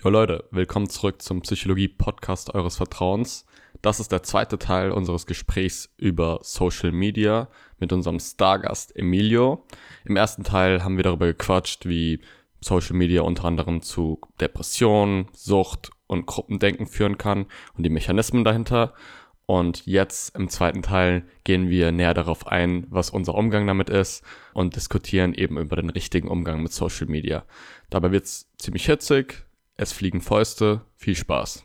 Jo Leute, willkommen zurück zum Psychologie-Podcast eures Vertrauens. Das ist der zweite Teil unseres Gesprächs über Social Media mit unserem Stargast Emilio. Im ersten Teil haben wir darüber gequatscht, wie Social Media unter anderem zu Depressionen, Sucht und Gruppendenken führen kann und die Mechanismen dahinter. Und jetzt im zweiten Teil gehen wir näher darauf ein, was unser Umgang damit ist und diskutieren eben über den richtigen Umgang mit Social Media. Dabei wird's ziemlich hitzig, es fliegen Fäuste, viel Spaß.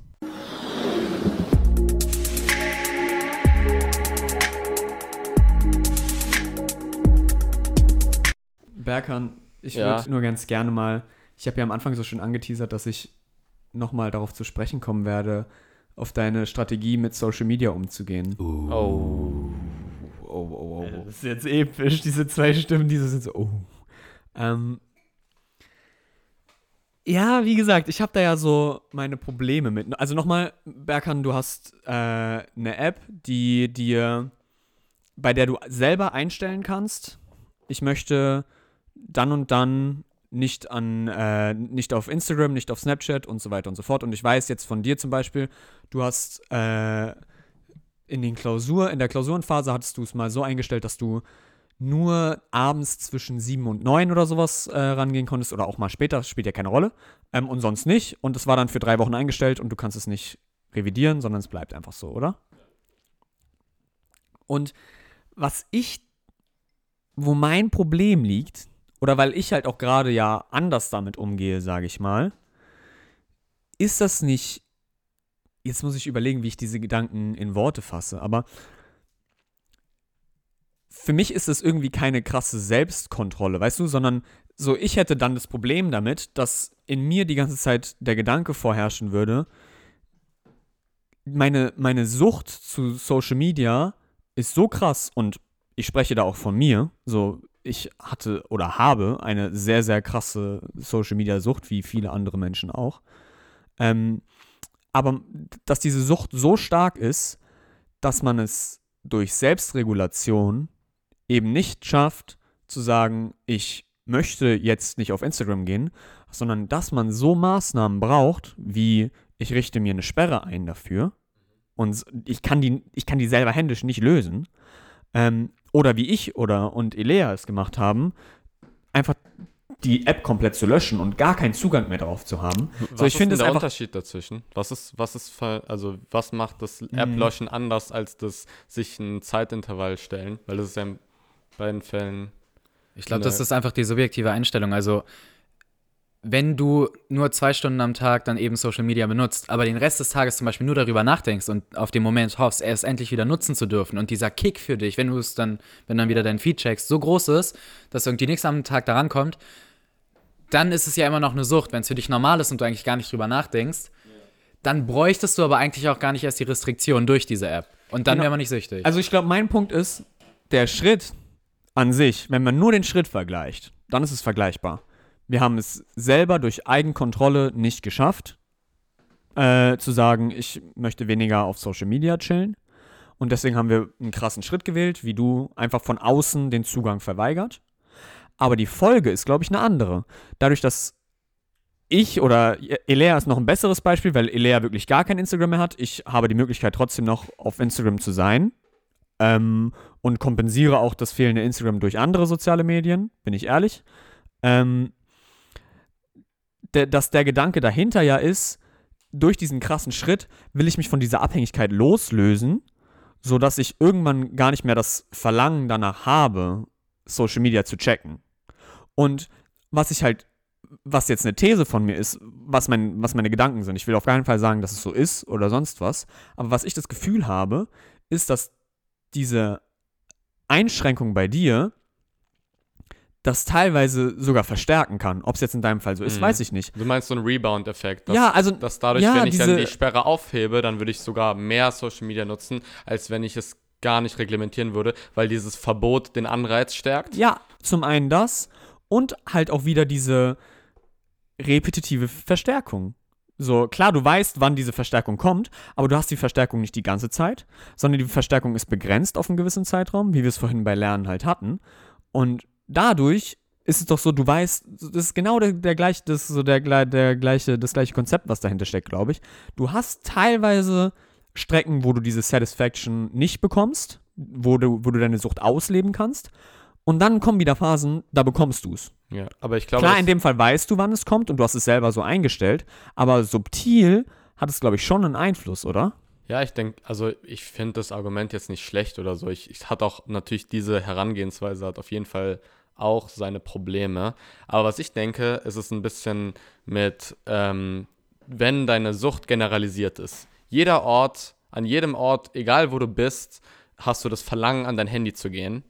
Berkan, ich Ja. würde nur ganz gerne mal, ich habe ja am Anfang so schön angeteasert, dass ich nochmal darauf zu sprechen kommen werde, auf deine Strategie mit Social Media umzugehen. Oh. Oh, oh, oh, Äh, Das ist jetzt episch, diese zwei Stimmen, diese sind so, oh. Ähm, ja, wie gesagt, ich habe da ja so meine Probleme mit. Also nochmal, Berkan, du hast äh, eine App, die dir, bei der du selber einstellen kannst, ich möchte dann und dann nicht an, äh, nicht auf Instagram, nicht auf Snapchat und so weiter und so fort. Und ich weiß jetzt von dir zum Beispiel, du hast äh, in den Klausur, in der Klausurenphase hattest du es mal so eingestellt, dass du nur abends zwischen sieben und neun oder sowas äh, rangehen konntest oder auch mal später, spielt ja keine Rolle. Ähm, und sonst nicht. Und es war dann für drei Wochen eingestellt und du kannst es nicht revidieren, sondern es bleibt einfach so, oder? Und was ich, wo mein Problem liegt, oder weil ich halt auch gerade ja anders damit umgehe, sage ich mal, ist das nicht. Jetzt muss ich überlegen, wie ich diese Gedanken in Worte fasse, aber für mich ist es irgendwie keine krasse Selbstkontrolle, weißt du, sondern so, ich hätte dann das Problem damit, dass in mir die ganze Zeit der Gedanke vorherrschen würde, meine, meine Sucht zu Social Media ist so krass und ich spreche da auch von mir, so, ich hatte oder habe eine sehr, sehr krasse Social Media Sucht, wie viele andere Menschen auch. Ähm, aber dass diese Sucht so stark ist, dass man es durch Selbstregulation eben nicht schafft, zu sagen, ich möchte jetzt nicht auf Instagram gehen, sondern dass man so Maßnahmen braucht, wie ich richte mir eine Sperre ein dafür und ich kann die, ich kann die selber händisch nicht lösen. Ähm, oder wie ich oder und Elea es gemacht haben, einfach die App komplett zu löschen und gar keinen Zugang mehr drauf zu haben. Was so, ich ist der Unterschied dazwischen? Was ist, was ist, also was macht das Mhm. App-Löschen anders als das sich ein Zeitintervall stellen? Weil das ist ja beiden Fällen. Ich glaube, das ist einfach die subjektive Einstellung. Also, wenn du nur zwei Stunden am Tag dann eben Social Media benutzt, aber den Rest des Tages zum Beispiel nur darüber nachdenkst und auf den Moment hoffst, es endlich wieder nutzen zu dürfen und dieser Kick für dich, wenn du es dann, wenn dann wieder dein Feed checkst, so groß ist, dass irgendwie nichts am Tag daran kommt, dann ist es ja immer noch eine Sucht. Wenn es für dich normal ist und du eigentlich gar nicht drüber nachdenkst, dann bräuchtest du aber eigentlich auch gar nicht erst die Restriktion durch diese App. Und dann Genau. wäre man nicht süchtig. Also ich glaube, mein Punkt ist, der Schritt an sich, wenn man nur den Schritt vergleicht, dann ist es vergleichbar. Wir haben es selber durch Eigenkontrolle nicht geschafft, äh, zu sagen, ich möchte weniger auf Social Media chillen. Und deswegen haben wir einen krassen Schritt gewählt, wie du, einfach von außen den Zugang verweigert. Aber die Folge ist, glaube ich, eine andere. Dadurch, dass ich oder Elea ist noch ein besseres Beispiel, weil Elea wirklich gar kein Instagram mehr hat. Ich habe die Möglichkeit, trotzdem noch auf Instagram zu sein. Ähm, und kompensiere auch das fehlende Instagram durch andere soziale Medien, bin ich ehrlich. Ähm, der, dass der Gedanke dahinter ja ist, durch diesen krassen Schritt will ich mich von dieser Abhängigkeit loslösen, sodass ich irgendwann gar nicht mehr das Verlangen danach habe, Social Media zu checken. Und was ich halt, was jetzt eine These von mir ist, was, mein, was meine Gedanken sind, ich will auf keinen Fall sagen, dass es so ist oder sonst was, aber was ich das Gefühl habe, ist, dass diese Einschränkung bei dir das teilweise sogar verstärken kann. Ob es jetzt in deinem Fall so ist, Mhm. weiß ich nicht. Du meinst so ein Rebound-Effekt? dass- ja, also dass dadurch, ja, wenn ich dann die Sperre aufhebe, dann würde ich sogar mehr Social Media nutzen, als wenn ich es gar nicht reglementieren würde, weil dieses Verbot den Anreiz stärkt. Ja, zum einen das und halt auch wieder diese repetitive Verstärkung. So, klar, du weißt, wann diese Verstärkung kommt, aber du hast die Verstärkung nicht die ganze Zeit, sondern die Verstärkung ist begrenzt auf einen gewissen Zeitraum, wie wir es vorhin bei Lernen halt hatten. Und dadurch ist es doch so, du weißt, das ist genau der, der gleiche, das so der, der gleiche, das gleiche Konzept, was dahinter steckt, glaube ich. Du hast teilweise Strecken, wo du diese Satisfaction nicht bekommst, wo du, wo du deine Sucht ausleben kannst. Und dann kommen wieder Phasen, da bekommst du es. Ja, aber ich glaube, Klar, in dem Fall weißt du, wann es kommt und du hast es selber so eingestellt, aber subtil hat es, glaube ich, schon einen Einfluss, oder? Ja, ich denke, also ich finde das Argument jetzt nicht schlecht oder so. Ich, ich hat auch natürlich diese Herangehensweise hat auf jeden Fall auch seine Probleme. Aber was ich denke, ist es ein bisschen mit, ähm, wenn deine Sucht generalisiert ist. Jeder Ort, an jedem Ort, egal wo du bist, hast du das Verlangen, an dein Handy zu gehen.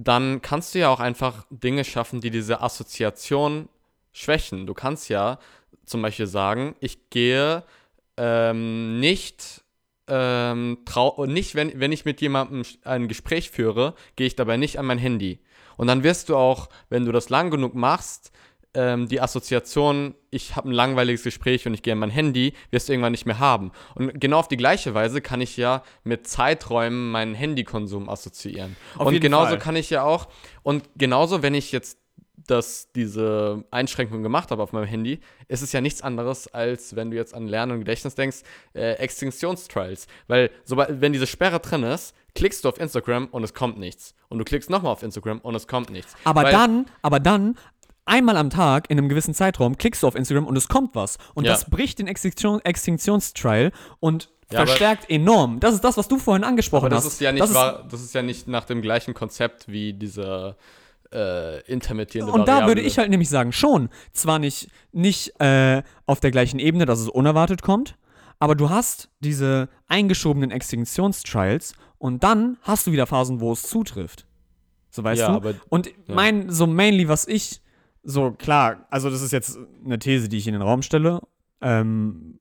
Dann kannst du ja auch einfach Dinge schaffen, die diese Assoziation schwächen. Du kannst ja zum Beispiel sagen, ich gehe ähm, nicht, ähm, trau nicht wenn, wenn ich mit jemandem ein Gespräch führe, gehe ich dabei nicht an mein Handy. Und dann wirst du auch, wenn du das lang genug machst, ähm, die Assoziation, ich habe ein langweiliges Gespräch und ich gehe an mein Handy, wirst du irgendwann nicht mehr haben. Und genau auf die gleiche Weise kann ich ja mit Zeiträumen meinen Handykonsum assoziieren. Auf und genauso Fall. kann ich ja auch, und genauso, wenn ich jetzt das, diese Einschränkung gemacht habe auf meinem Handy, ist es ja nichts anderes, als wenn du jetzt an Lernen und Gedächtnis denkst, äh, Extinktionstrials. Weil, sobald, wenn diese Sperre drin ist, klickst du auf Instagram und es kommt nichts. Und du klickst nochmal auf Instagram und es kommt nichts. Aber Weil, dann, aber dann, einmal am Tag in einem gewissen Zeitraum klickst du auf Instagram und es kommt was. Und Ja. das bricht den Extinktion, Extinktionstrial und Ja, verstärkt enorm. Das ist das, was du vorhin angesprochen Aber das hast. ist ja nicht Das ist- wahr, das ist ja nicht nach dem gleichen Konzept wie diese äh, intermittierende Und da Variable. würde ich halt nämlich sagen, schon. Zwar nicht, nicht äh, auf der gleichen Ebene, dass es unerwartet kommt, aber du hast diese eingeschobenen Extinktionstrials und dann hast du wieder Phasen, wo es zutrifft. So weißt Ja, du? aber- und mein, so mainly, was ich, so klar, also das ist jetzt eine These, die ich in den Raum stelle, ähm,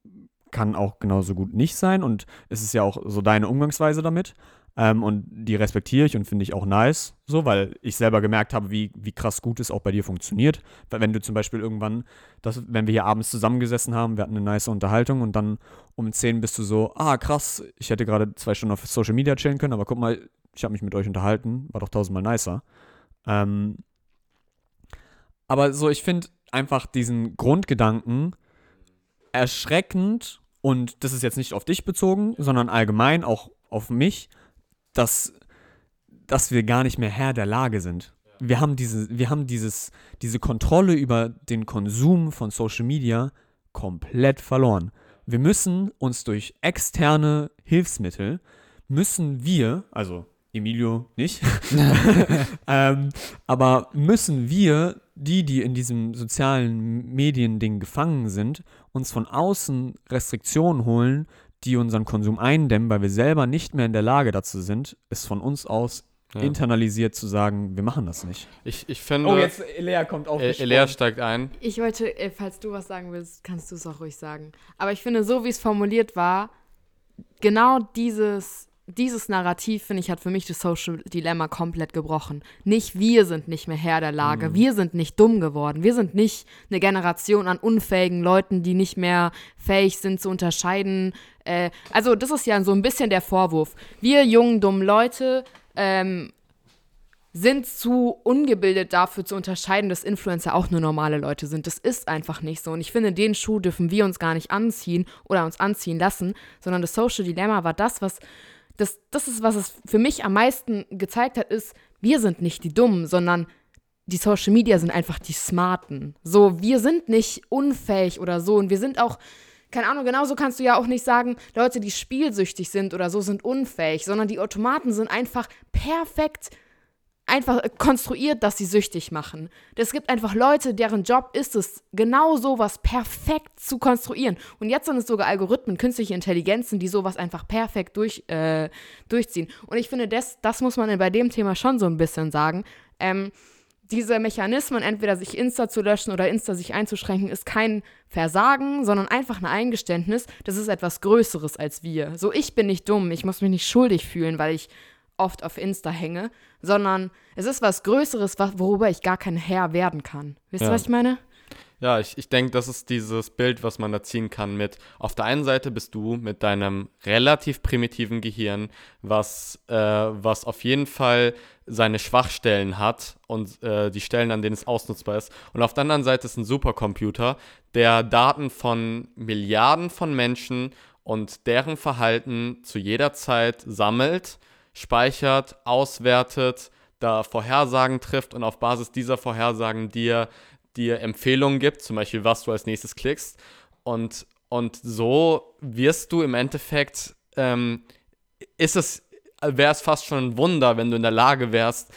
kann auch genauso gut nicht sein und es ist ja auch so deine Umgangsweise damit. Ähm, und die respektiere ich und finde ich auch nice, so, weil ich selber gemerkt habe, wie, wie krass gut es auch bei dir funktioniert. Wenn du zum Beispiel irgendwann, das, wenn wir hier abends zusammengesessen haben, wir hatten eine nice Unterhaltung und dann um 10 bist du so, ah krass, ich hätte gerade zwei Stunden auf Social Media chillen können, aber guck mal, ich habe mich mit euch unterhalten, war doch tausendmal nicer. Ähm, aber so, ich finde einfach diesen Grundgedanken erschreckend und das ist jetzt nicht auf dich bezogen, sondern allgemein auch auf mich, dass, dass wir gar nicht mehr Herr der Lage sind. Wir haben, diese, wir haben dieses, diese Kontrolle über den Konsum von Social Media komplett verloren. Wir müssen uns durch externe Hilfsmittel, müssen wir, also Emilio nicht, ähm, aber müssen wir, die, die in diesem sozialen Mediending gefangen sind, uns von außen Restriktionen holen, die unseren Konsum eindämmen, weil wir selber nicht mehr in der Lage dazu sind, es von uns aus Ja. internalisiert zu sagen, wir machen das nicht. Ich, ich finde, Oh, Elea kommt auf. äh, Elea steigt ein. Ich wollte, äh, falls du was sagen willst, kannst du es auch ruhig sagen. Aber ich finde, so wie es formuliert war, genau dieses, dieses Narrativ, finde ich, hat für mich das Social Dilemma komplett gebrochen. Nicht wir sind nicht mehr Herr der Lage, wir sind nicht dumm geworden, wir sind nicht eine Generation an unfähigen Leuten, die nicht mehr fähig sind zu unterscheiden. Äh, also das ist ja so ein bisschen der Vorwurf. Wir jungen, dummen Leute ähm, sind zu ungebildet dafür zu unterscheiden, dass Influencer auch nur normale Leute sind. Das ist einfach nicht so. Und ich finde, den Schuh dürfen wir uns gar nicht anziehen oder uns anziehen lassen, sondern das Social Dilemma war das, was das, das ist, was es für mich am meisten gezeigt hat, ist, wir sind nicht die Dummen, sondern die Social Media sind einfach die Smarten. So, wir sind nicht unfähig oder so. Und wir sind auch, keine Ahnung, genauso kannst du ja auch nicht sagen, Leute, die spielsüchtig sind oder so, sind unfähig, sondern die Automaten sind einfach perfekt einfach konstruiert, dass sie süchtig machen. Es gibt einfach Leute, deren Job ist es, genau sowas perfekt zu konstruieren. Und jetzt sind es sogar Algorithmen, künstliche Intelligenzen, die sowas einfach perfekt durch, äh, durchziehen. Und ich finde, das, das muss man bei dem Thema schon so ein bisschen sagen. Ähm, diese Mechanismen, entweder sich Insta zu löschen oder Insta sich einzuschränken, ist kein Versagen, sondern einfach ein Eingeständnis, das ist etwas Größeres als wir. So, ich bin nicht dumm, ich muss mich nicht schuldig fühlen, weil ich oft auf Insta hänge, sondern es ist was Größeres, worüber ich gar kein Herr werden kann. Wisst ihr, Ja. was ich meine? Ja, ich, ich denke, das ist dieses Bild, was man da ziehen kann mit, auf der einen Seite bist du mit deinem relativ primitiven Gehirn, was, äh, was auf jeden Fall seine Schwachstellen hat und äh, die Stellen, an denen es ausnutzbar ist. Und auf der anderen Seite ist ein Supercomputer, der Daten von Milliarden von Menschen und deren Verhalten zu jeder Zeit sammelt, speichert, auswertet, da Vorhersagen trifft und auf Basis dieser Vorhersagen dir dir Empfehlungen gibt, zum Beispiel, was du als nächstes klickst. Und, und so wirst du im Endeffekt, ähm, ist es, wäre es fast schon ein Wunder, wenn du in der Lage wärst,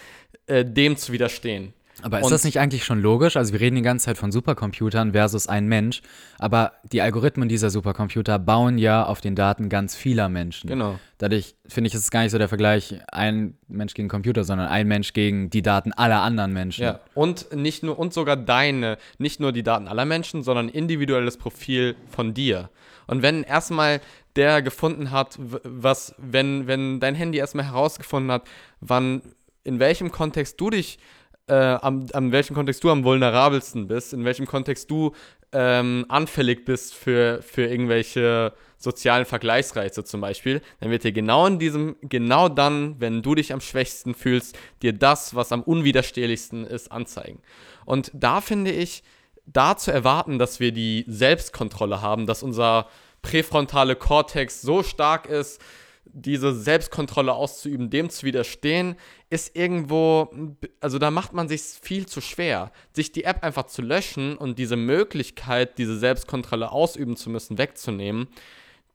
äh, dem zu widerstehen. Aber ist Und- das nicht eigentlich schon logisch? Also wir reden die ganze Zeit von Supercomputern versus ein Mensch, aber die Algorithmen dieser Supercomputer bauen ja auf den Daten ganz vieler Menschen. Genau. Dadurch finde ich, ist es gar nicht so der Vergleich ein Mensch gegen Computer, sondern ein Mensch gegen die Daten aller anderen Menschen. Ja, und nicht nur, und sogar deine, nicht nur die Daten aller Menschen, sondern individuelles Profil von dir. Und wenn erstmal der gefunden hat, was, wenn, wenn dein Handy erstmal herausgefunden hat, wann, in welchem Kontext du dich, äh, am, am welchem Kontext du am vulnerabelsten bist, in welchem Kontext du ähm, anfällig bist für, für irgendwelche sozialen Vergleichsreize zum Beispiel, dann wird dir genau in diesem, genau dann, wenn du dich am schwächsten fühlst, dir das, was am unwiderstehlichsten ist, anzeigen. Und da finde ich, da zu erwarten, dass wir die Selbstkontrolle haben, dass unser präfrontale Kortex so stark ist, diese Selbstkontrolle auszuüben, dem zu widerstehen, ist irgendwo, also da macht man sich viel zu schwer, sich die App einfach zu löschen und diese Möglichkeit, diese Selbstkontrolle ausüben zu müssen, wegzunehmen.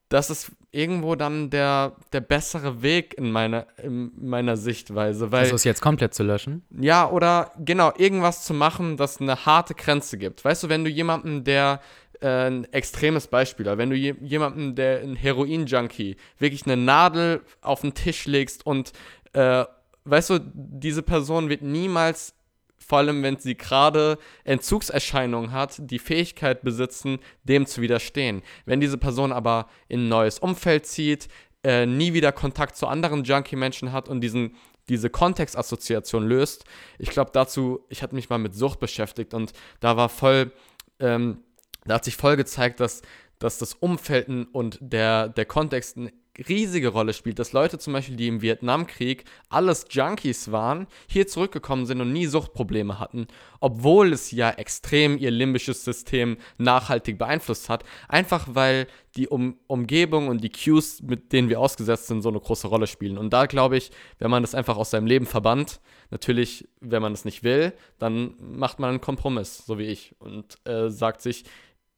Das ist irgendwo dann der, der bessere Weg in meiner, in meiner Sichtweise, weil Also es jetzt komplett zu löschen. ja, oder genau, irgendwas zu machen, das eine harte Grenze gibt. Weißt du, wenn du jemanden, der äh, ein extremes Beispiel, wenn du je, jemanden, der ein Heroin-Junkie, wirklich eine Nadel auf den Tisch legst und äh, weißt du, diese Person wird niemals, vor allem wenn sie gerade Entzugserscheinungen hat, die Fähigkeit besitzen, dem zu widerstehen. Wenn diese Person aber in ein neues Umfeld zieht, äh, nie wieder Kontakt zu anderen Junkie-Menschen hat und diesen, diese Kontextassoziation löst, ich glaube dazu, ich hatte mich mal mit Sucht beschäftigt und da war voll, ähm, da hat sich voll gezeigt, dass, dass das Umfeld und der, der Kontext eine riesige Rolle spielt. Dass Leute zum Beispiel, die im Vietnamkrieg alles Junkies waren, hier zurückgekommen sind und nie Suchtprobleme hatten, obwohl es ja extrem ihr limbisches System nachhaltig beeinflusst hat. Einfach weil die um Umgebung und die Cues, mit denen wir ausgesetzt sind, so eine große Rolle spielen. Und da glaube ich, wenn man das einfach aus seinem Leben verbannt, natürlich, wenn man es nicht will, dann macht man einen Kompromiss, so wie ich, und äh, sagt sich,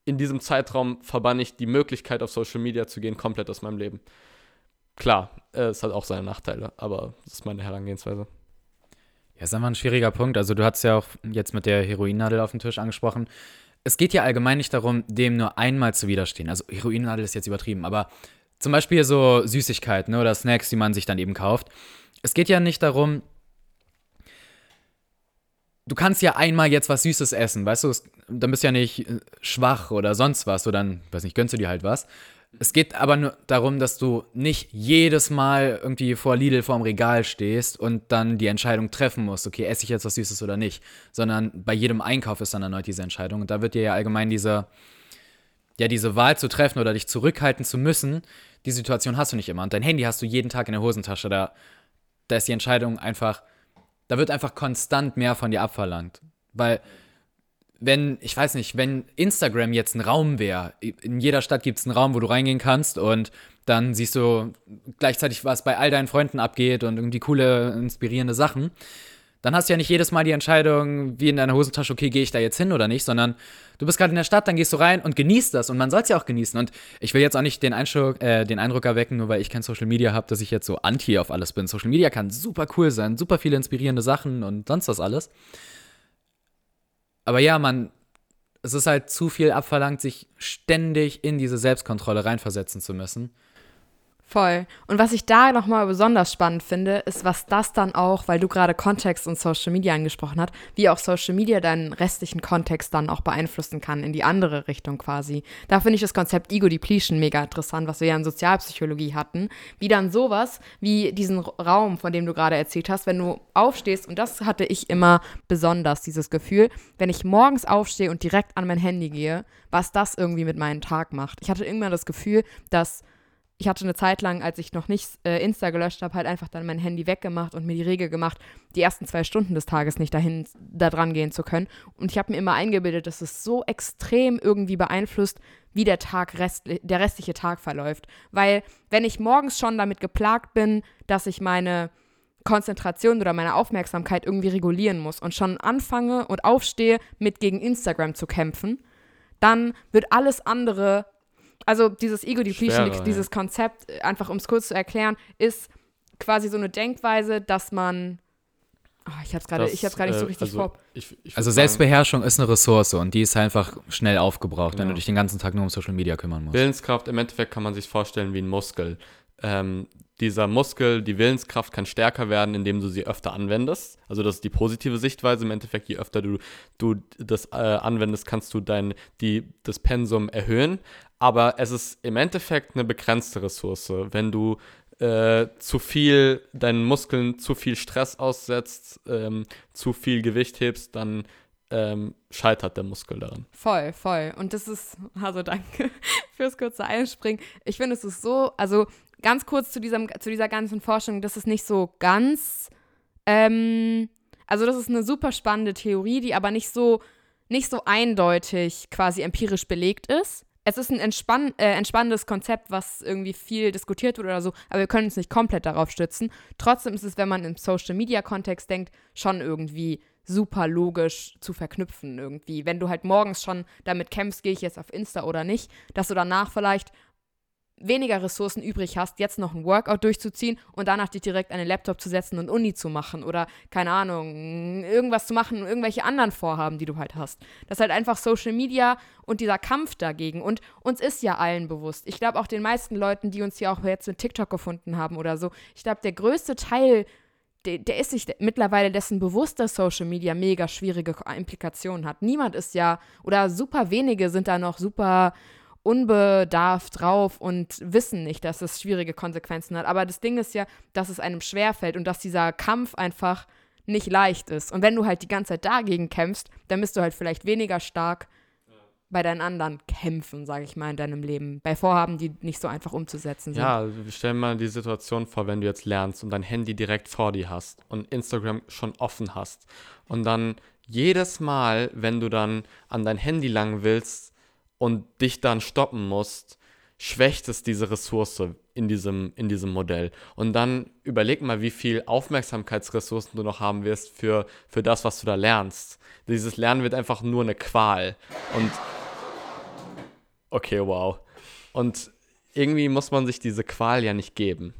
in diesem Zeitraum verbanne ich die Möglichkeit, auf Social Media zu gehen, komplett aus meinem Leben. Klar, äh, es hat auch seine Nachteile, aber das ist meine Herangehensweise. Ja, ist einfach ein schwieriger Punkt. Also du hast ja auch jetzt mit der Heroinnadel auf dem Tisch angesprochen. Es geht ja allgemein nicht darum, dem nur einmal zu widerstehen. Also Heroinnadel ist jetzt übertrieben, aber zum Beispiel so Süßigkeiten ne, oder Snacks, die man sich dann eben kauft. Es geht ja nicht darum, du kannst ja einmal jetzt was Süßes essen, weißt du, dann bist du ja nicht äh, schwach oder sonst was, oder dann, weiß nicht, gönnst du dir halt was. Es geht aber nur darum, dass du nicht jedes Mal irgendwie vor Lidl vorm Regal stehst und dann die Entscheidung treffen musst, okay, esse ich jetzt was Süßes oder nicht, sondern bei jedem Einkauf ist dann erneut diese Entscheidung und da wird dir ja allgemein diese, ja, diese Wahl zu treffen oder dich zurückhalten zu müssen, die Situation hast du nicht immer. Und dein Handy hast du jeden Tag in der Hosentasche, da, da ist die Entscheidung einfach, da wird einfach konstant mehr von dir abverlangt, weil wenn, ich weiß nicht, wenn Instagram jetzt ein Raum wäre, in jeder Stadt gibt es einen Raum, wo du reingehen kannst und dann siehst du gleichzeitig, was bei all deinen Freunden abgeht und irgendwie coole, inspirierende Sachen, dann hast du ja nicht jedes Mal die Entscheidung, wie in deiner Hosentasche, okay, gehe ich da jetzt hin oder nicht, sondern du bist gerade in der Stadt, dann gehst du rein und genießt das und man soll es ja auch genießen. Und ich will jetzt auch nicht den, äh, den Eindruck erwecken, nur weil ich kein Social Media habe, dass ich jetzt so anti auf alles bin. Social Media kann super cool sein, super viele inspirierende Sachen und sonst was alles. Aber ja, man, es ist halt zu viel abverlangt, sich ständig in diese Selbstkontrolle reinversetzen zu müssen. Voll. Und was ich da nochmal besonders spannend finde, ist, was das dann auch, weil du gerade Kontext und Social Media angesprochen hast, wie auch Social Media deinen restlichen Kontext dann auch beeinflussen kann, in die andere Richtung quasi. Da finde ich das Konzept Ego Depletion mega interessant, was wir ja in Sozialpsychologie hatten. Wie dann sowas, wie diesen Raum, von dem du gerade erzählt hast, wenn du aufstehst, und das hatte ich immer besonders, dieses Gefühl, wenn ich morgens aufstehe und direkt an mein Handy gehe, was das irgendwie mit meinem Tag macht. Ich hatte irgendwann das Gefühl, dass ich hatte eine Zeit lang, als ich noch nicht äh, Insta gelöscht habe, halt einfach dann mein Handy weggemacht und mir die Regel gemacht, die ersten zwei Stunden des Tages nicht dahin da dran gehen zu können. Und ich habe mir immer eingebildet, dass es so extrem irgendwie beeinflusst, wie der Tag rest, der restliche Tag verläuft. Weil wenn ich morgens schon damit geplagt bin, dass ich meine Konzentration oder meine Aufmerksamkeit irgendwie regulieren muss und schon anfange und aufstehe, mit gegen Instagram zu kämpfen, dann wird alles andere also dieses Ego Depletion, Schwerer, dieses ja. Konzept, einfach um es kurz zu erklären, ist quasi so eine Denkweise, dass man. Oh, ich habe es gerade, nicht so äh, richtig also, vor. Ich, ich Also sagen, Selbstbeherrschung ist eine Ressource und die ist einfach schnell aufgebraucht, wenn Ja. du dich den ganzen Tag nur um Social Media kümmern musst. Willenskraft, im Endeffekt kann man sich vorstellen wie ein Muskel. Ähm, dieser Muskel, die Willenskraft kann stärker werden, indem du sie öfter anwendest. Also das ist die positive Sichtweise. Im Endeffekt, je öfter du, du das äh, anwendest, kannst du dein, die, das Pensum erhöhen. Aber es ist im Endeffekt eine begrenzte Ressource. Wenn du äh, zu viel, deinen Muskeln zu viel Stress aussetzt, ähm, zu viel Gewicht hebst, dann ähm, scheitert der Muskel daran. Voll, voll. Und das ist, also danke fürs kurze Einspringen. Ich finde, es ist so, also ganz kurz zu, diesem, zu dieser ganzen Forschung, das ist nicht so ganz, ähm, also das ist eine super spannende Theorie, die aber nicht so, nicht so eindeutig quasi empirisch belegt ist. Es ist ein entspann äh, entspannendes Konzept, was irgendwie viel diskutiert wird oder so, aber wir können uns nicht komplett darauf stützen. Trotzdem ist es, wenn man im Social-Media-Kontext denkt, schon irgendwie super logisch zu verknüpfen irgendwie. Wenn du halt morgens schon damit kämpfst, gehe ich jetzt auf Insta oder nicht, dass du danach vielleicht weniger Ressourcen übrig hast, jetzt noch ein Workout durchzuziehen und danach dich direkt an den Laptop zu setzen und Uni zu machen oder, keine Ahnung, irgendwas zu machen, irgendwelche anderen Vorhaben, die du halt hast. Das ist halt einfach Social Media und dieser Kampf dagegen. Und uns ist ja allen bewusst. Ich glaube auch den meisten Leuten, die uns hier auch jetzt mit TikTok gefunden haben oder so, ich glaube, der größte Teil der, der ist sich mittlerweile dessen bewusst, dass Social Media mega schwierige Implikationen hat. Niemand ist ja, oder super wenige sind da noch super unbedarft drauf und wissen nicht, dass es schwierige Konsequenzen hat. Aber das Ding ist ja, dass es einem schwerfällt und dass dieser Kampf einfach nicht leicht ist. Und wenn du halt die ganze Zeit dagegen kämpfst, dann bist du halt vielleicht weniger stark bei deinen anderen Kämpfen, sage ich mal, in deinem Leben. Bei Vorhaben, die nicht so einfach umzusetzen sind. Ja, stell dir mal die Situation vor, wenn du jetzt lernst und dein Handy direkt vor dir hast und Instagram schon offen hast. Und dann jedes Mal, wenn du dann an dein Handy lang willst und dich dann stoppen musst, schwächt es diese Ressource in diesem, in diesem Modell. Und dann überleg mal, wie viel Aufmerksamkeitsressourcen du noch haben wirst für, für das, was du da lernst. Dieses Lernen wird einfach nur eine Qual. Und okay, wow. Und irgendwie muss man sich diese Qual ja nicht geben.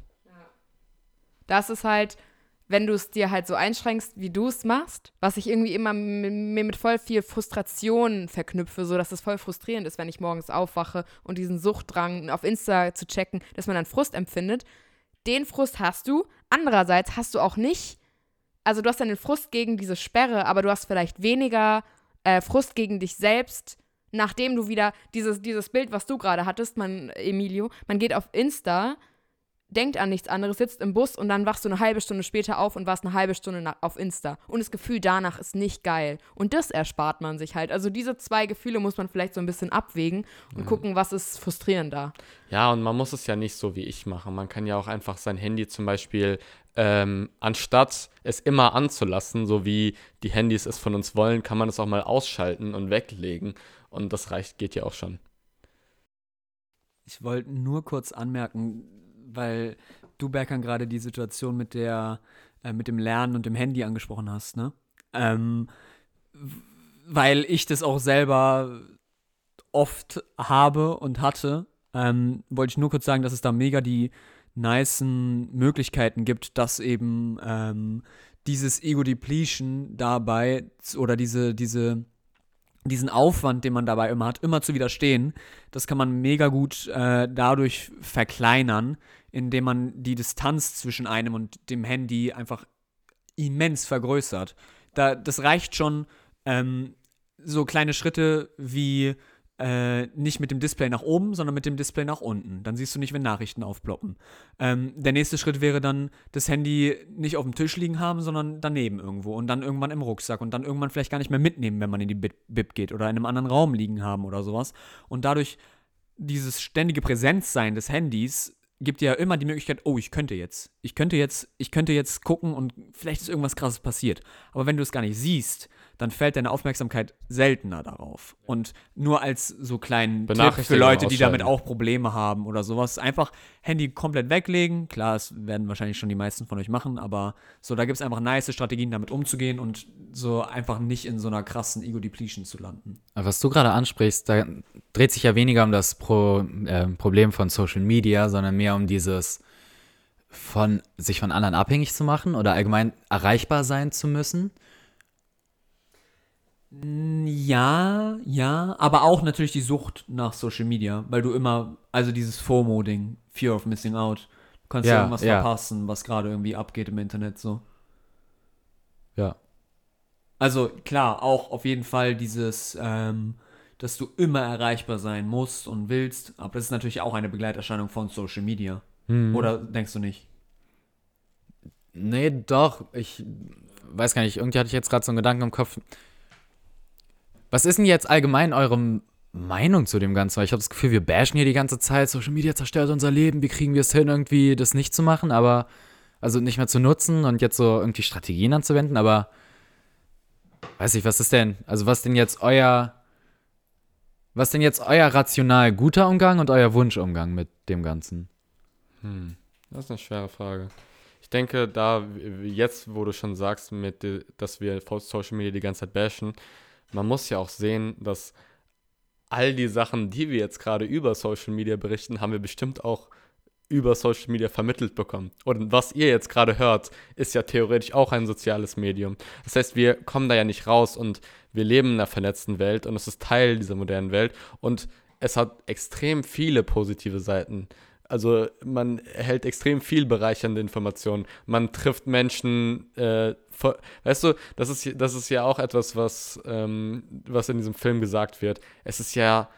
Das ist halt, wenn du es dir halt so einschränkst, wie du es machst, was ich irgendwie immer mir mit voll viel Frustration verknüpfe, so dass es voll frustrierend ist, wenn ich morgens aufwache und diesen Suchtdrang auf Insta zu checken, dass man dann Frust empfindet. Den Frust hast du. Andererseits hast du auch nicht, also du hast dann den Frust gegen diese Sperre, aber du hast vielleicht weniger äh, Frust gegen dich selbst, nachdem du wieder dieses, dieses Bild, was du gerade hattest, man, Emilio, man geht auf Insta, denkt an nichts anderes, sitzt im Bus und dann wachst du eine halbe Stunde später auf und warst eine halbe Stunde auf Insta. Und das Gefühl danach ist nicht geil. Und das erspart man sich halt. Also diese zwei Gefühle muss man vielleicht so ein bisschen abwägen und gucken, was ist frustrierender. Ja, und man muss es ja nicht so wie ich machen. Man kann ja auch einfach sein Handy zum Beispiel, ähm, anstatt es immer anzulassen, so wie die Handys es von uns wollen, kann man es auch mal ausschalten und weglegen. Und das reicht, geht ja auch schon. Ich wollte nur kurz anmerken, weil du, Berkan, gerade die Situation mit der, äh, mit dem Lernen und dem Handy angesprochen hast, ne? Ähm, weil ich das auch selber oft habe und hatte, ähm, wollte ich nur kurz sagen, dass es da mega die nicen Möglichkeiten gibt, dass eben ähm, dieses Ego-Depletion dabei oder diese, diese diesen Aufwand, den man dabei immer hat, immer zu widerstehen, das kann man mega gut äh, dadurch verkleinern, indem man die Distanz zwischen einem und dem Handy einfach immens vergrößert. Da, das reicht schon, ähm, so kleine Schritte wie äh, nicht mit dem Display nach oben, sondern mit dem Display nach unten. Dann siehst du nicht, wenn Nachrichten aufploppen. Ähm, der nächste Schritt wäre dann, das Handy nicht auf dem Tisch liegen haben, sondern daneben irgendwo und dann irgendwann im Rucksack und dann irgendwann vielleicht gar nicht mehr mitnehmen, wenn man in die Bib geht oder in einem anderen Raum liegen haben oder sowas. Und dadurch dieses ständige Präsenzsein des Handys gibt dir ja immer die Möglichkeit, oh, ich könnte jetzt. Ich könnte jetzt, ich könnte jetzt gucken und vielleicht ist irgendwas krasses passiert. Aber wenn du es gar nicht siehst, dann fällt deine Aufmerksamkeit seltener darauf. Und nur als so kleinen Tipp für Leute, die damit auch Probleme haben oder sowas, einfach Handy komplett weglegen. Klar, es werden wahrscheinlich schon die meisten von euch machen, aber so, da gibt es einfach nice Strategien, damit umzugehen und so einfach nicht in so einer krassen Ego-Depletion zu landen. Was du gerade ansprichst, da dreht sich ja weniger um das Pro, äh, Problem von Social Media, sondern mehr um dieses von sich von anderen abhängig zu machen oder allgemein erreichbar sein zu müssen. Ja, ja, aber auch natürlich die Sucht nach Social Media, weil du immer, also dieses FOMO-Ding, Fear of Missing Out, du kannst ja, irgendwas ja. verpassen, was gerade irgendwie abgeht im Internet so. Ja. Also klar, auch auf jeden Fall dieses, ähm, dass du immer erreichbar sein musst und willst, aber das ist natürlich auch eine Begleiterscheinung von Social Media. Hm. Oder denkst du nicht? Nee, doch. Ich weiß gar nicht, irgendwie hatte ich jetzt gerade so einen Gedanken im Kopf was ist denn jetzt allgemein eure Meinung zu dem Ganzen? Weil ich habe das Gefühl, wir bashen hier die ganze Zeit, Social Media zerstört unser Leben, wie kriegen wir es hin, irgendwie das nicht zu machen, aber also nicht mehr zu nutzen und jetzt so irgendwie Strategien anzuwenden, aber weiß ich, was ist denn, also was denn jetzt euer, was denn jetzt euer rational guter Umgang und euer Wunschumgang mit dem Ganzen? Hm, das ist eine schwere Frage. Ich denke, da jetzt, wo du schon sagst, mit, dass wir Social Media die ganze Zeit bashen, man muss ja auch sehen, dass all die Sachen, die wir jetzt gerade über Social Media berichten, haben wir bestimmt auch über Social Media vermittelt bekommen. Und was ihr jetzt gerade hört, ist ja theoretisch auch ein soziales Medium. Das heißt, wir kommen da ja nicht raus und wir leben in einer vernetzten Welt und es ist Teil dieser modernen Welt und es hat extrem viele positive Seiten. Also man erhält extrem viel bereichernde Informationen. Man trifft Menschen, äh, weißt du, das ist, das ist ja auch etwas, was, ähm, was in diesem Film gesagt wird. Es ist ja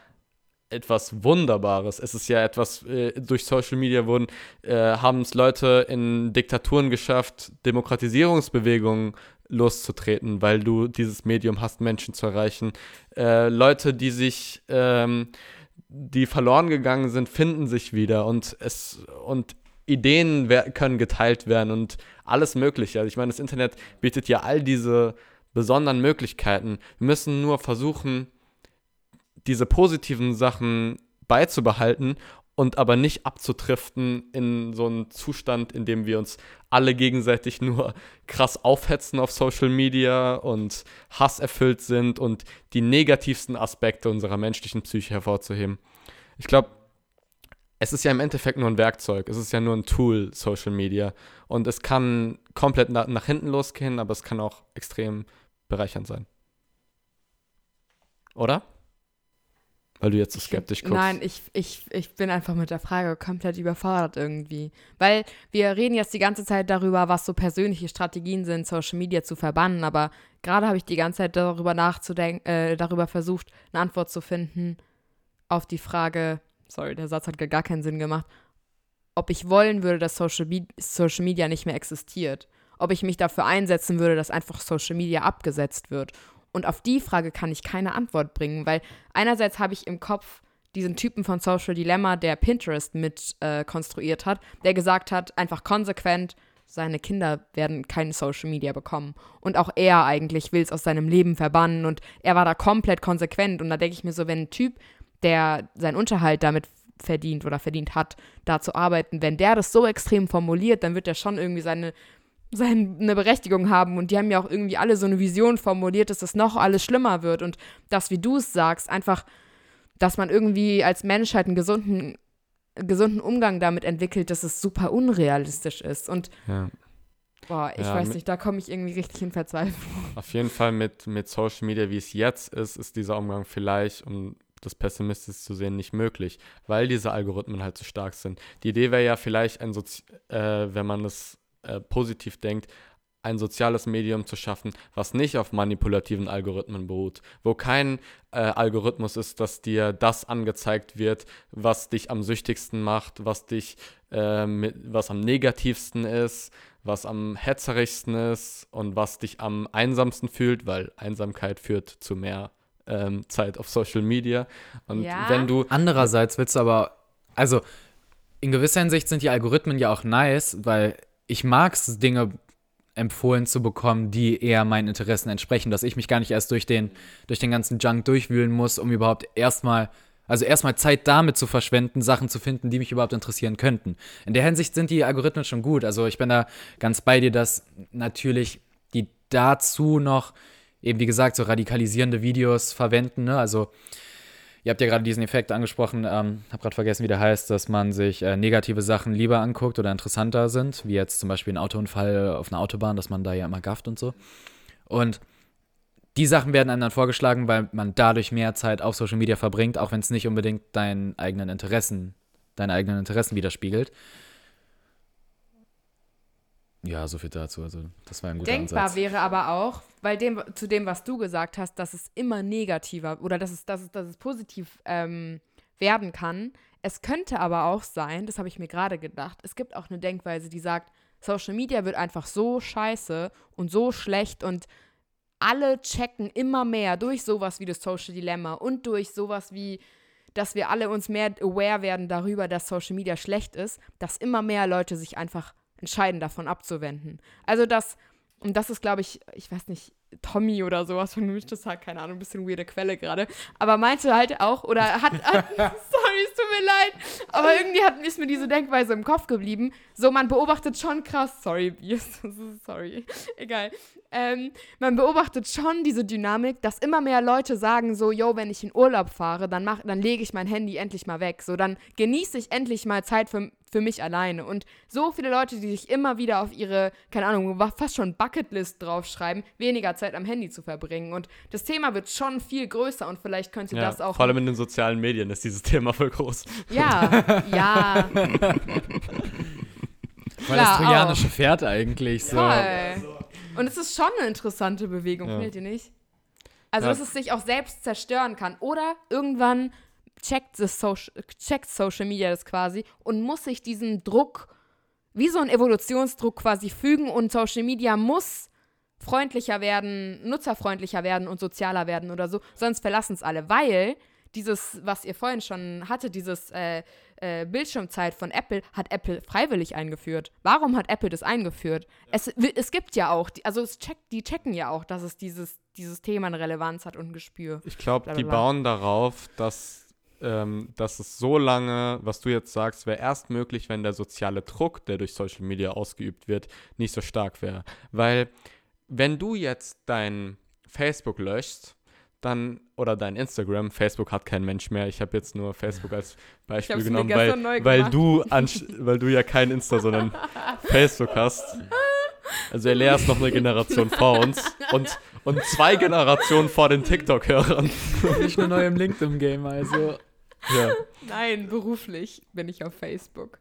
etwas Wunderbares. Es ist ja etwas, äh, durch Social Media wurden, äh, haben es Leute in Diktaturen geschafft, Demokratisierungsbewegungen loszutreten, weil du dieses Medium hast, Menschen zu erreichen. Äh, Leute, die sich ähm, die verloren gegangen sind, finden sich wieder und es und Ideen können geteilt werden und alles Mögliche. Also ich meine, das Internet bietet ja all diese besonderen Möglichkeiten. Wir müssen nur versuchen, diese positiven Sachen beizubehalten und aber nicht abzutriften in so einen Zustand, in dem wir uns alle gegenseitig nur krass aufhetzen auf Social Media und hasserfüllt sind und die negativsten Aspekte unserer menschlichen Psyche hervorzuheben. Ich glaube, es ist ja im Endeffekt nur ein Werkzeug, es ist ja nur ein Tool, Social Media. Und es kann komplett nach, nach hinten losgehen, aber es kann auch extrem bereichernd sein. Oder? Weil du jetzt so skeptisch guckst. Nein, ich, ich, ich bin einfach mit der Frage komplett überfordert irgendwie. Weil wir reden jetzt die ganze Zeit darüber, was so persönliche Strategien sind, Social Media zu verbannen, aber gerade habe ich die ganze Zeit darüber nachzudenken, äh, darüber versucht, eine Antwort zu finden auf die Frage, sorry, der Satz hat gar keinen Sinn gemacht, ob ich wollen würde, dass Social, Be Social Media nicht mehr existiert. Ob ich mich dafür einsetzen würde, dass einfach Social Media abgesetzt wird. Und auf die Frage kann ich keine Antwort bringen, weil einerseits habe ich im Kopf diesen Typen von Social Dilemma, der Pinterest mit äh, konstruiert hat, der gesagt hat, einfach konsequent, seine Kinder werden kein Social Media bekommen. Und auch er eigentlich will es aus seinem Leben verbannen und er war da komplett konsequent. Und da denke ich mir so, wenn ein Typ, der seinen Unterhalt damit verdient oder verdient hat, da zu arbeiten, wenn der das so extrem formuliert, dann wird er schon irgendwie seine seine Berechtigung haben und die haben ja auch irgendwie alle so eine Vision formuliert, dass das noch alles schlimmer wird und das, wie du es sagst, einfach, dass man irgendwie als Menschheit einen gesunden, gesunden Umgang damit entwickelt, dass es super unrealistisch ist und ja. Boah, ich Ja, weiß nicht, da komme ich irgendwie richtig in Verzweiflung. Auf jeden Fall mit, mit Social Media, wie es jetzt ist, ist dieser Umgang vielleicht, um das pessimistisch zu sehen, nicht möglich, weil diese Algorithmen halt so stark sind. Die Idee wäre ja vielleicht, ein Sozi äh, wenn man es äh, positiv denkt, ein soziales Medium zu schaffen, was nicht auf manipulativen Algorithmen beruht, wo kein äh, Algorithmus ist, dass dir das angezeigt wird, was dich am süchtigsten macht, was dich, äh, mit, was am negativsten ist, was am hetzerigsten ist und was dich am einsamsten fühlt, weil Einsamkeit führt zu mehr ähm, Zeit auf Social Media. Und Ja. wenn du Andererseits willst du aber, also in gewisser Hinsicht sind die Algorithmen ja auch nice, weil ich mag es, Dinge empfohlen zu bekommen, die eher meinen Interessen entsprechen, dass ich mich gar nicht erst durch den, durch den ganzen Junk durchwühlen muss, um überhaupt erstmal, also erstmal Zeit damit zu verschwenden, Sachen zu finden, die mich überhaupt interessieren könnten. In der Hinsicht sind die Algorithmen schon gut. Also ich bin da ganz bei dir, dass natürlich die dazu noch eben, wie gesagt, so radikalisierende Videos verwenden, ne? Also Ihr habt ja gerade diesen Effekt angesprochen, ähm, habe gerade vergessen, wie der heißt, dass man sich äh, negative Sachen lieber anguckt oder interessanter sind, wie jetzt zum Beispiel ein Autounfall auf einer Autobahn, dass man da ja immer gafft und so. Und die Sachen werden einem dann vorgeschlagen, weil man dadurch mehr Zeit auf Social Media verbringt, auch wenn es nicht unbedingt deinen eigenen Interessen, deine eigenen Interessen widerspiegelt. Ja, so viel dazu. Also, das war ein guter Denkbar Ansatz. wäre aber auch, weil dem, zu dem, was du gesagt hast, dass es immer negativer oder dass es, dass es, dass es positiv ähm, werden kann. Es könnte aber auch sein, das habe ich mir gerade gedacht, es gibt auch eine Denkweise, die sagt, Social Media wird einfach so scheiße und so schlecht und alle checken immer mehr durch sowas wie das Social Dilemma und durch sowas wie, dass wir alle uns mehr aware werden darüber, dass Social Media schlecht ist, dass immer mehr Leute sich einfach entscheiden, davon abzuwenden. Also das, und das ist, glaube ich, ich weiß nicht, Tommy oder sowas von mich, das hat keine Ahnung, ein bisschen weirde Quelle gerade, aber meinte halt auch, oder hat, hat sorry, es tut mir leid, aber irgendwie hat, ist mir diese Denkweise im Kopf geblieben, so man beobachtet schon krass, sorry, sorry, egal, ähm, man beobachtet schon diese Dynamik, dass immer mehr Leute sagen so, yo, wenn ich in Urlaub fahre, dann, mach, dann lege ich mein Handy endlich mal weg, so, dann genieße ich endlich mal Zeit für, für mich alleine und so viele Leute, die sich immer wieder auf ihre, keine Ahnung, fast schon Bucketlist draufschreiben, weniger Zeit am Handy zu verbringen. Und das Thema wird schon viel größer und vielleicht könnte ja, das auch. vor allem in den sozialen Medien ist dieses Thema voll groß. ja, ja, Weil Klar, das trojanische Pferd eigentlich so. voll. Und es ist schon eine interessante Bewegung, Ja. findet ihr nicht? Also, Ja. dass es sich auch selbst zerstören kann. Oder irgendwann checkt, Social, checkt Social Media das quasi und muss sich diesen Druck, wie so ein Evolutionsdruck quasi fügen und Social Media muss freundlicher werden, nutzerfreundlicher werden und sozialer werden oder so, sonst verlassen es alle, weil dieses, was ihr vorhin schon hatte, dieses äh, äh, Bildschirmzeit von Apple, hat Apple freiwillig eingeführt. Warum hat Apple das eingeführt? Es, es gibt ja auch, die- also es checkt, die checken ja auch, dass es dieses, dieses Thema eine Relevanz hat und ein Gespür. Ich glaube, die bauen darauf, dass, ähm, dass es so lange, was du jetzt sagst, wäre erst möglich, wenn der soziale Druck, der durch Social Media ausgeübt wird, nicht so stark wäre. Weil wenn du jetzt dein Facebook löschst, dann, oder dein Instagram, Facebook hat kein Mensch mehr, ich habe jetzt nur Facebook als Beispiel genommen, weil, weil, du weil du ja kein Insta, sondern Facebook hast. Also Elea ist noch eine Generation vor uns und, und zwei Generationen vor den TikTok-Hörern. Nicht nur neu im LinkedIn-Game, also. Ja. Nein, beruflich bin ich auf Facebook.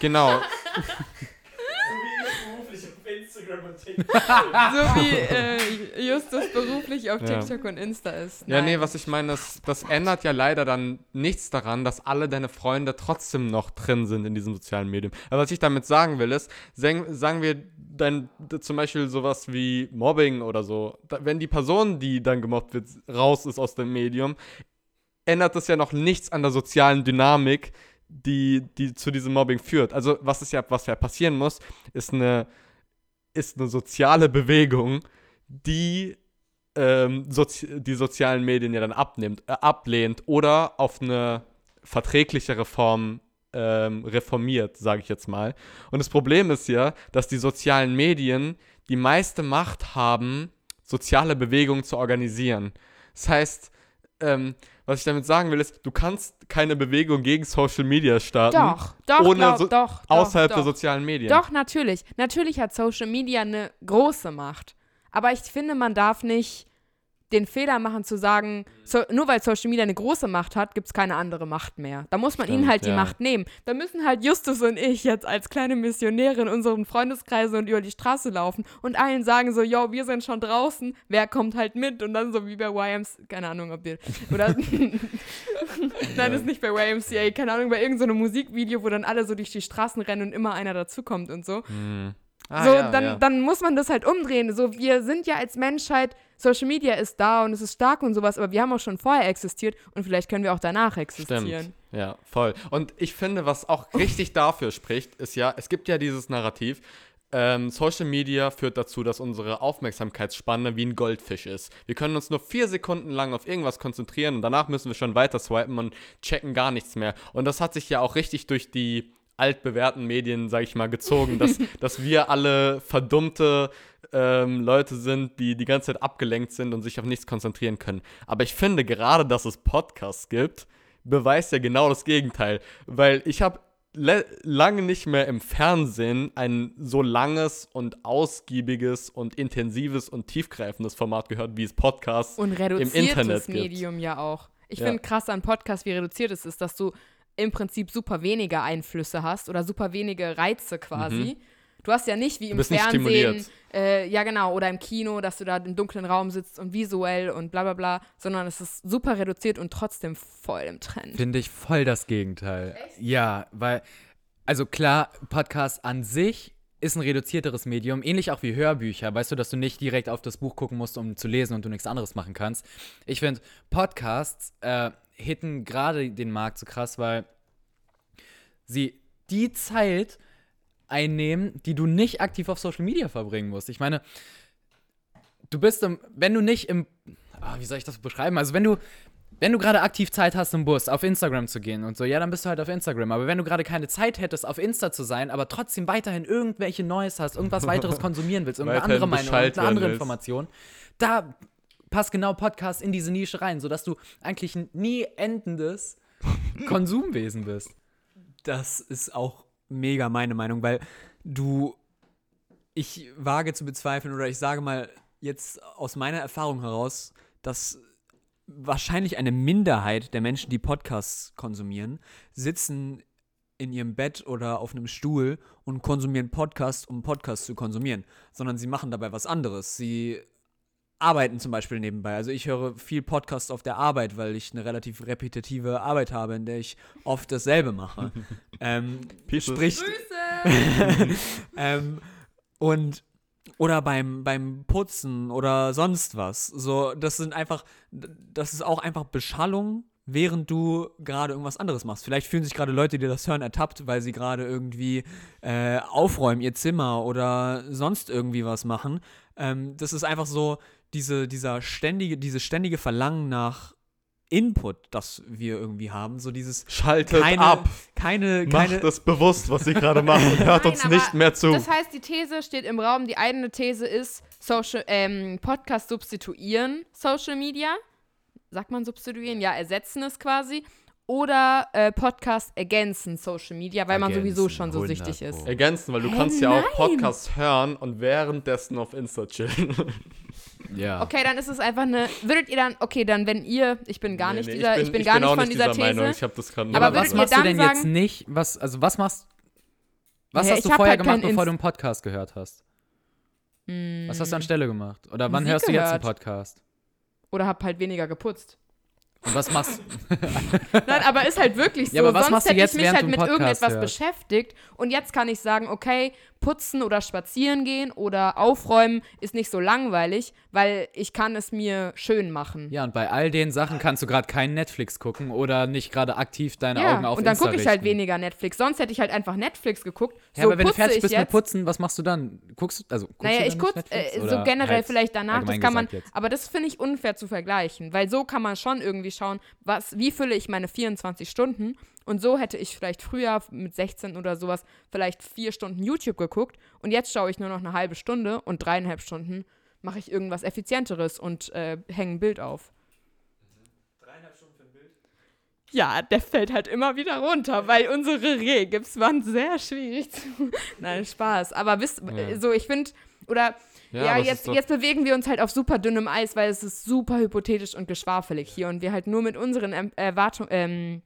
Genau. So wie äh, Justus beruflich auf Ja. TikTok und Insta ist. Ja, nee, Nein. was ich meine, ist, das ändert ja leider dann nichts daran, dass alle deine Freunde trotzdem noch drin sind in diesem sozialen Medium. Aber was ich damit sagen will, ist, sagen, wir dann zum Beispiel sowas wie Mobbing oder so, wenn die Person, die dann gemobbt wird, raus ist aus dem Medium, ändert das ja noch nichts an der sozialen Dynamik, die, die zu diesem Mobbing führt. Also was ist ja, was ja passieren muss, ist eine, ist eine soziale Bewegung, die ähm, sozi die sozialen Medien ja dann abnimmt, äh, ablehnt oder auf eine verträglichere Form ähm, reformiert, sage ich jetzt mal. Und das Problem ist ja, dass die sozialen Medien die meiste Macht haben, soziale Bewegungen zu organisieren. Das heißt, ähm, was ich damit sagen will, ist, du kannst keine Bewegung gegen Social Media starten. Doch, doch, ohne glaub, so- doch, Außerhalb doch. der sozialen Medien. Doch, natürlich. Natürlich hat Social Media eine große Macht. Aber ich finde, man darf nicht den Fehler machen zu sagen, so, nur weil Social Media eine große Macht hat, gibt es keine andere Macht mehr. Da muss man ihnen Stimmt, halt die ja. Macht nehmen. Da müssen halt Justus und ich jetzt als kleine Missionäre in unseren Freundeskreisen und über die Straße laufen und allen sagen so, yo, wir sind schon draußen, wer kommt halt mit? Und dann so wie bei YMCA, keine Ahnung, ob ihr, oder, nein, das ist nicht bei YMCA, keine Ahnung, bei irgendeinem so Musikvideo, wo dann alle so durch die Straßen rennen und immer einer dazukommt und so. Hm. Ah, so, ja, dann, ja. dann muss man das halt umdrehen. So, wir sind ja als Menschheit, Social Media ist da und es ist stark und sowas, aber wir haben auch schon vorher existiert und vielleicht können wir auch danach existieren. Stimmt. Ja, voll. Und ich finde, was auch richtig dafür spricht, ist ja, es gibt ja dieses Narrativ, ähm, Social Media führt dazu, dass unsere Aufmerksamkeitsspanne wie ein Goldfisch ist. Wir können uns nur vier Sekunden lang auf irgendwas konzentrieren und danach müssen wir schon weiter swipen und checken gar nichts mehr. Und das hat sich ja auch richtig durch die altbewährten Medien, sag ich mal, gezogen, dass, dass wir alle verdummte ähm, Leute sind, die die ganze Zeit abgelenkt sind und sich auf nichts konzentrieren können. Aber ich finde, gerade, dass es Podcasts gibt, beweist ja genau das Gegenteil. Weil ich habe lange nicht mehr im Fernsehen ein so langes und ausgiebiges und intensives und tiefgreifendes Format gehört, wie es Podcasts Und reduziertes Internet gibt. Medium ja auch. Ich Ja. finde krass an Podcasts, wie reduziert es ist, dass du im Prinzip super wenige Einflüsse hast oder super wenige Reize quasi. Du hast ja nicht wie im Fernsehen, äh, ja genau, oder im Kino, dass du da im dunklen Raum sitzt und visuell und bla bla bla, sondern es ist super reduziert und trotzdem voll im Trend. Finde ich voll das Gegenteil. Ja, weil, also klar, Podcast an sich ist ein reduzierteres Medium, ähnlich auch wie Hörbücher. Weißt du, dass du nicht direkt auf das Buch gucken musst, um zu lesen und du nichts anderes machen kannst. Ich finde, Podcasts äh, hitten gerade den Markt so krass, weil sie die Zeit einnehmen, die du nicht aktiv auf Social Media verbringen musst. Ich meine, du bist im, wenn du nicht im, ah, wie soll ich das beschreiben? Also wenn du, wenn du gerade aktiv Zeit hast im Bus, auf Instagram zu gehen und so, ja, dann bist du halt auf Instagram. Aber wenn du gerade keine Zeit hättest, auf Insta zu sein, aber trotzdem weiterhin irgendwelche Neues hast, irgendwas weiteres konsumieren willst, irgendeine andere Meinung, irgendeine andere. Information, da passt genau Podcast in diese Nische rein, sodass du eigentlich ein nie endendes Konsumwesen bist. Das ist auch mega meine Meinung, weil du, ich wage zu bezweifeln oder ich sage mal jetzt aus meiner Erfahrung heraus, dass wahrscheinlich eine Minderheit der Menschen, die Podcasts konsumieren, sitzen in ihrem Bett oder auf einem Stuhl und konsumieren Podcasts, um Podcasts zu konsumieren, sondern sie machen dabei was anderes. Sie arbeiten zum Beispiel nebenbei. Also ich höre viel Podcasts auf der Arbeit, weil ich eine relativ repetitive Arbeit habe, in der ich oft dasselbe mache. ähm, sprich, ähm, und oder beim, beim Putzen oder sonst was. So, das sind einfach, das ist auch einfach Beschallung, während du gerade irgendwas anderes machst. Vielleicht fühlen sich gerade Leute, die das hören, ertappt, weil sie gerade irgendwie äh, aufräumen, ihr Zimmer oder sonst irgendwie was machen. Ähm, das ist einfach so diese, dieser ständige, dieses ständige Verlangen nach Input, das wir irgendwie haben. So dieses Schaltet keine, ab. keine, keine, Macht es bewusst, was sie gerade machen und hört Nein, uns nicht mehr zu. Das heißt, die These steht im Raum. Die eine These ist, Social, ähm, Podcast substituieren Social Media. Sagt man substituieren? Ja, ersetzen es quasi. Oder äh, Podcast ergänzen Social Media, weil man sowieso Ergänzen, schon so 100 süchtig ist. Ergänzen, weil du Hä, kannst ja auch. Podcasts hören und währenddessen auf Insta chillen. Ja. Okay, dann ist es einfach eine. Würdet ihr dann, okay, dann, wenn ihr, ich bin gar Nee, nicht nee, dieser, ich bin, gar nicht auch von dieser, These. Meinung. Ich habe das gerade Aber Aber was würdet ihr machst du denn sagen- jetzt nicht? Was, also was machst Was Ja, hast ich du hab vorher halt gemacht, bevor du einen Podcast gehört hast? Was hast du anstelle gemacht? Oder wann Musik hörst du jetzt einen. Podcast? Oder hab halt weniger geputzt. Und was machst Nein, aber ist halt wirklich so. Ja, aber was Sonst machst du hätte jetzt, ich mich halt du mit irgendetwas hörst? beschäftigt. Und jetzt kann ich sagen, okay, putzen oder spazieren gehen oder aufräumen ist nicht so langweilig, weil ich kann es mir schön machen. Ja, und bei all den Sachen kannst du gerade keinen Netflix gucken oder nicht gerade aktiv deine Ja, Augen auf und dann gucke ich halt weniger Netflix. Sonst hätte ich halt einfach Netflix geguckt. Ja, so aber wenn du fertig bist jetzt. mit Putzen, was machst du dann? Guckst du, also guckst Naja, du ich Netflix? äh, so generell halt vielleicht danach, das kann man, jetzt? aber das finde ich unfair zu vergleichen, weil so kann man schon irgendwie schauen, was, wie fülle ich meine 24 Stunden und so hätte ich vielleicht früher mit 16 oder sowas vielleicht vier Stunden YouTube geguckt und jetzt schaue ich nur noch eine halbe Stunde und dreieinhalb Stunden mache ich irgendwas Effizienteres und äh, hänge ein Bild auf. ja, der fällt halt immer wieder runter, weil unsere Regips waren sehr schwierig zu. Nein, Spaß. Aber wisst, Ja. so, ich finde, oder ja, es jetzt, jetzt bewegen wir uns halt auf super dünnem Eis, weil es ist super hypothetisch und geschwafelig hier und wir halt nur mit unseren Erwartungen, ähm,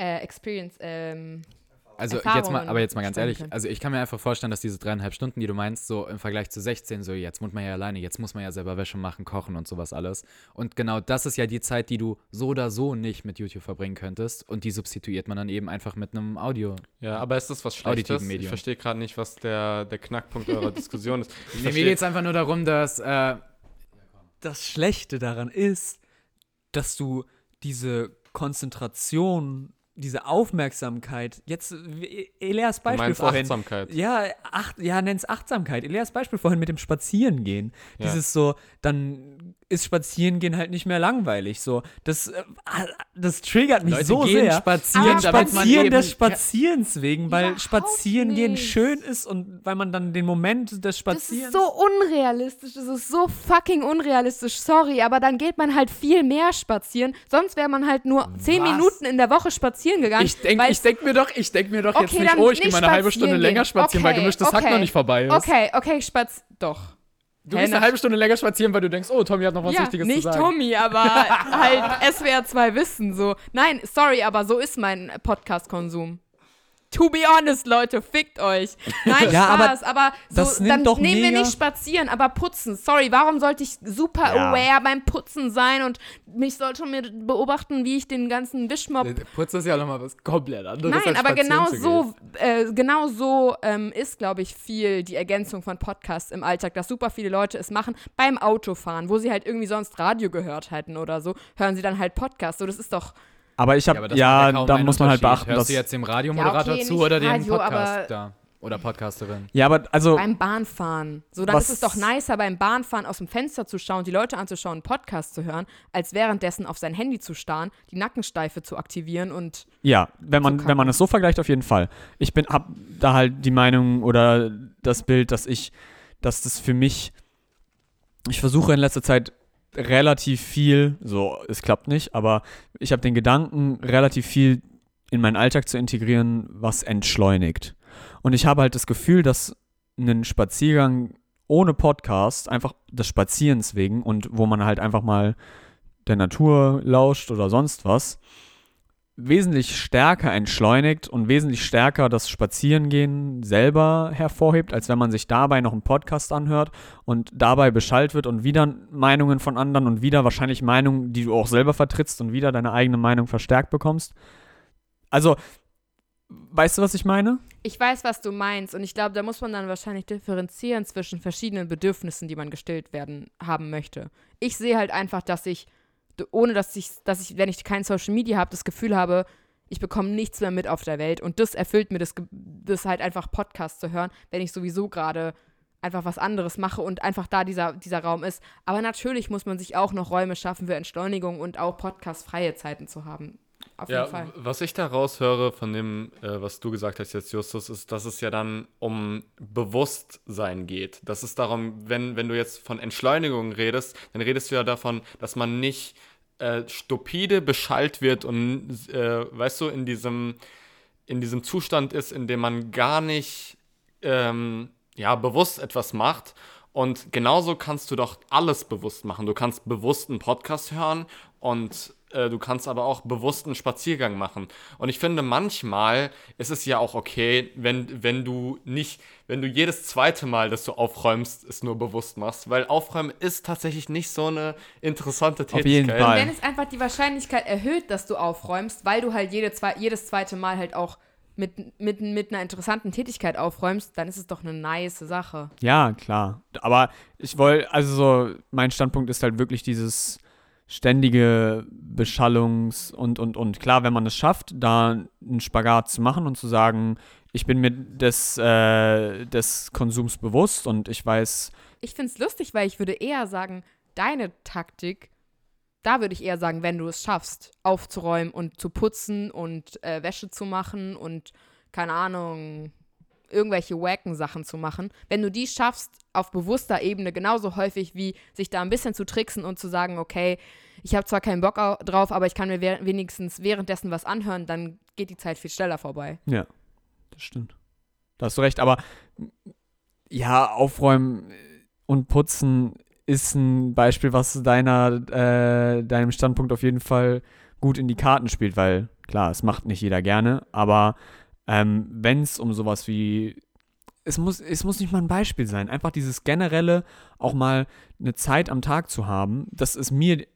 äh, Experience, ähm, Also jetzt mal, aber jetzt mal ganz ehrlich, können. also ich kann mir einfach vorstellen, dass diese dreieinhalb Stunden, die du meinst, so im Vergleich zu 16, so jetzt muss man ja alleine, jetzt muss man ja selber Wäsche machen, kochen und sowas alles. Und genau das ist ja die Zeit, die du so oder so nicht mit YouTube verbringen könntest und die substituiert man dann eben einfach mit einem Audio. Ja, aber ist das was Schlechtes? Ich Medium. verstehe gerade nicht, was der, der Knackpunkt eurer Diskussion ist. Ich Nee, mir geht es einfach nur darum, dass äh, das Schlechte daran ist, dass du diese Konzentration, diese Aufmerksamkeit, jetzt äh, Elias Beispiel vorhin. Achtsamkeit. Ja, acht, ja, nenn's Achtsamkeit. Elias Beispiel vorhin mit dem Spazierengehen. Ja. Dieses so, dann ist Spazierengehen halt nicht mehr langweilig. So, das, äh, das triggert mich Leute so gehen sehr. spazieren, man spazieren des Spazierens wegen, weil Spazierengehen nicht. schön ist und weil man dann den Moment des Das Spazierens. ist so unrealistisch, das ist so fucking unrealistisch, sorry, aber dann geht man halt viel mehr spazieren, sonst wäre man halt nur zehn Was? Minuten in der Woche spazieren gegangen. Ich denke weil- ich denk mir doch, ich denk mir doch jetzt Okay, nicht, dann oh, ich gehe nicht mal eine halbe Stunde spazieren länger gehen. spazieren, weil Okay, gemischtes Hack okay. noch nicht vorbei ist. Okay, okay, spaz... Doch. Du Hä, gehst eine halbe Stunde länger spazieren, weil du denkst, oh, Tommy hat noch was ja, Wichtiges nicht zu sagen. Tommy, aber halt SWR 2 Wissen so. Nein, sorry, aber so ist mein Podcast-Konsum. To be honest, Leute, fickt euch. Nein, Ja, aber Spaß, aber, so, das nimmt dann doch nehmen wir nicht spazieren, aber putzen. Sorry, warum sollte ich super Ja. aware beim Putzen sein und mich sollte mir beobachten, wie ich den ganzen Wischmob Äh, Putz ist ja nochmal was komplett anderes. Nein, als aber genau so, äh, genau so ähm, ist, glaube ich, viel die Ergänzung von Podcasts im Alltag, dass super viele Leute es machen beim Autofahren, wo sie halt irgendwie sonst Radio gehört hätten oder so, hören sie dann halt Podcasts. So, das ist doch, aber ich Ja, habe, ja, kaum da muss man halt beachten, Hörst dass. du jetzt dem Radiomoderator Ja, okay, zu oder dem Radio, aber- Podcast da? Oder Podcasterin? Ja, aber also. beim Bahnfahren. So, dann ist es doch nicer, beim Bahnfahren aus dem Fenster zu schauen, die Leute anzuschauen, einen Podcast zu hören, als währenddessen auf sein Handy zu starren, die Nackensteife zu aktivieren und Ja, wenn man, wenn man es so vergleicht, auf jeden Fall. Ich bin, hab da halt die Meinung oder das Bild, dass ich, dass das für mich, ich versuche in letzter Zeit relativ viel, so, es klappt nicht, aber ich habe den Gedanken, relativ viel in meinen Alltag zu integrieren, was entschleunigt. Und ich habe halt das Gefühl, dass ein Spaziergang ohne Podcast, einfach des Spazierens wegen und wo man halt einfach mal der Natur lauscht oder sonst was, wesentlich stärker entschleunigt und wesentlich stärker das Spazierengehen selber hervorhebt, als wenn man sich dabei noch einen Podcast anhört und dabei beschallt wird und wieder Meinungen von anderen und wieder wahrscheinlich Meinungen, die du auch selber vertrittst und wieder deine eigene Meinung verstärkt bekommst. Also, weißt du, was ich meine? Ich weiß, was du meinst und ich glaube, da muss man dann wahrscheinlich differenzieren zwischen verschiedenen Bedürfnissen, die man gestillt werden haben möchte. Ich sehe halt einfach, dass ich, ohne dass ich, dass ich, wenn ich kein Social Media habe, das Gefühl habe, ich bekomme nichts mehr mit auf der Welt und das erfüllt mir das, das halt einfach Podcast zu hören, wenn ich sowieso gerade einfach was anderes mache und einfach da dieser, dieser Raum ist. Aber natürlich muss man sich auch noch Räume schaffen für Entschleunigung und auch podcastfreie Zeiten zu haben. Auf Ja, jeden Fall. was ich da raushöre von dem, äh, was du gesagt hast jetzt, Justus, ist, dass es ja dann um Bewusstsein geht. Dass es darum, wenn, wenn du jetzt von Entschleunigung redest, dann redest du ja davon, dass man nicht äh, stupide beschallt wird und, äh, weißt du, in diesem, in diesem Zustand ist, in dem man gar nicht ähm, ja, bewusst etwas macht. Und genauso kannst du doch alles bewusst machen. Du kannst bewusst einen Podcast hören und du kannst aber auch bewusst einen Spaziergang machen. Und ich finde, manchmal ist es ja auch okay, wenn, wenn du nicht, wenn du jedes zweite Mal, dass du aufräumst, es nur bewusst machst. Weil Aufräumen ist tatsächlich nicht so eine interessante Auf Tätigkeit. jeden Fall. Wenn es einfach die Wahrscheinlichkeit erhöht, dass du aufräumst, weil du halt jede zwei, jedes zweite Mal halt auch mit, mit, mit einer interessanten Tätigkeit aufräumst, dann ist es doch eine nice Sache. Ja, klar. Aber ich wollte, also so, mein Standpunkt ist halt wirklich dieses ständige Beschallungs- und, und, und. Klar, wenn man es schafft, da einen Spagat zu machen und zu sagen, ich bin mir des, äh, des Konsums bewusst und ich weiß, Ich finde es lustig, weil ich würde eher sagen, deine Taktik, da würde ich eher sagen, wenn du es schaffst, aufzuräumen und zu putzen und äh, Wäsche zu machen und keine Ahnung, irgendwelche wacken Sachen zu machen. Wenn du die schaffst, auf bewusster Ebene genauso häufig wie sich da ein bisschen zu tricksen und zu sagen, okay, ich habe zwar keinen Bock au- drauf, aber ich kann mir we- wenigstens währenddessen was anhören, dann geht die Zeit viel schneller vorbei. Ja, das stimmt. Da hast du recht, aber ja, aufräumen und putzen ist ein Beispiel, was deiner, äh, deinem Standpunkt auf jeden Fall gut in die Karten spielt, weil klar, es macht nicht jeder gerne, aber ähm, wenn es um sowas wie es muss, es muss nicht mal ein Beispiel sein, einfach dieses generelle, auch mal eine Zeit am Tag zu haben, das ist mir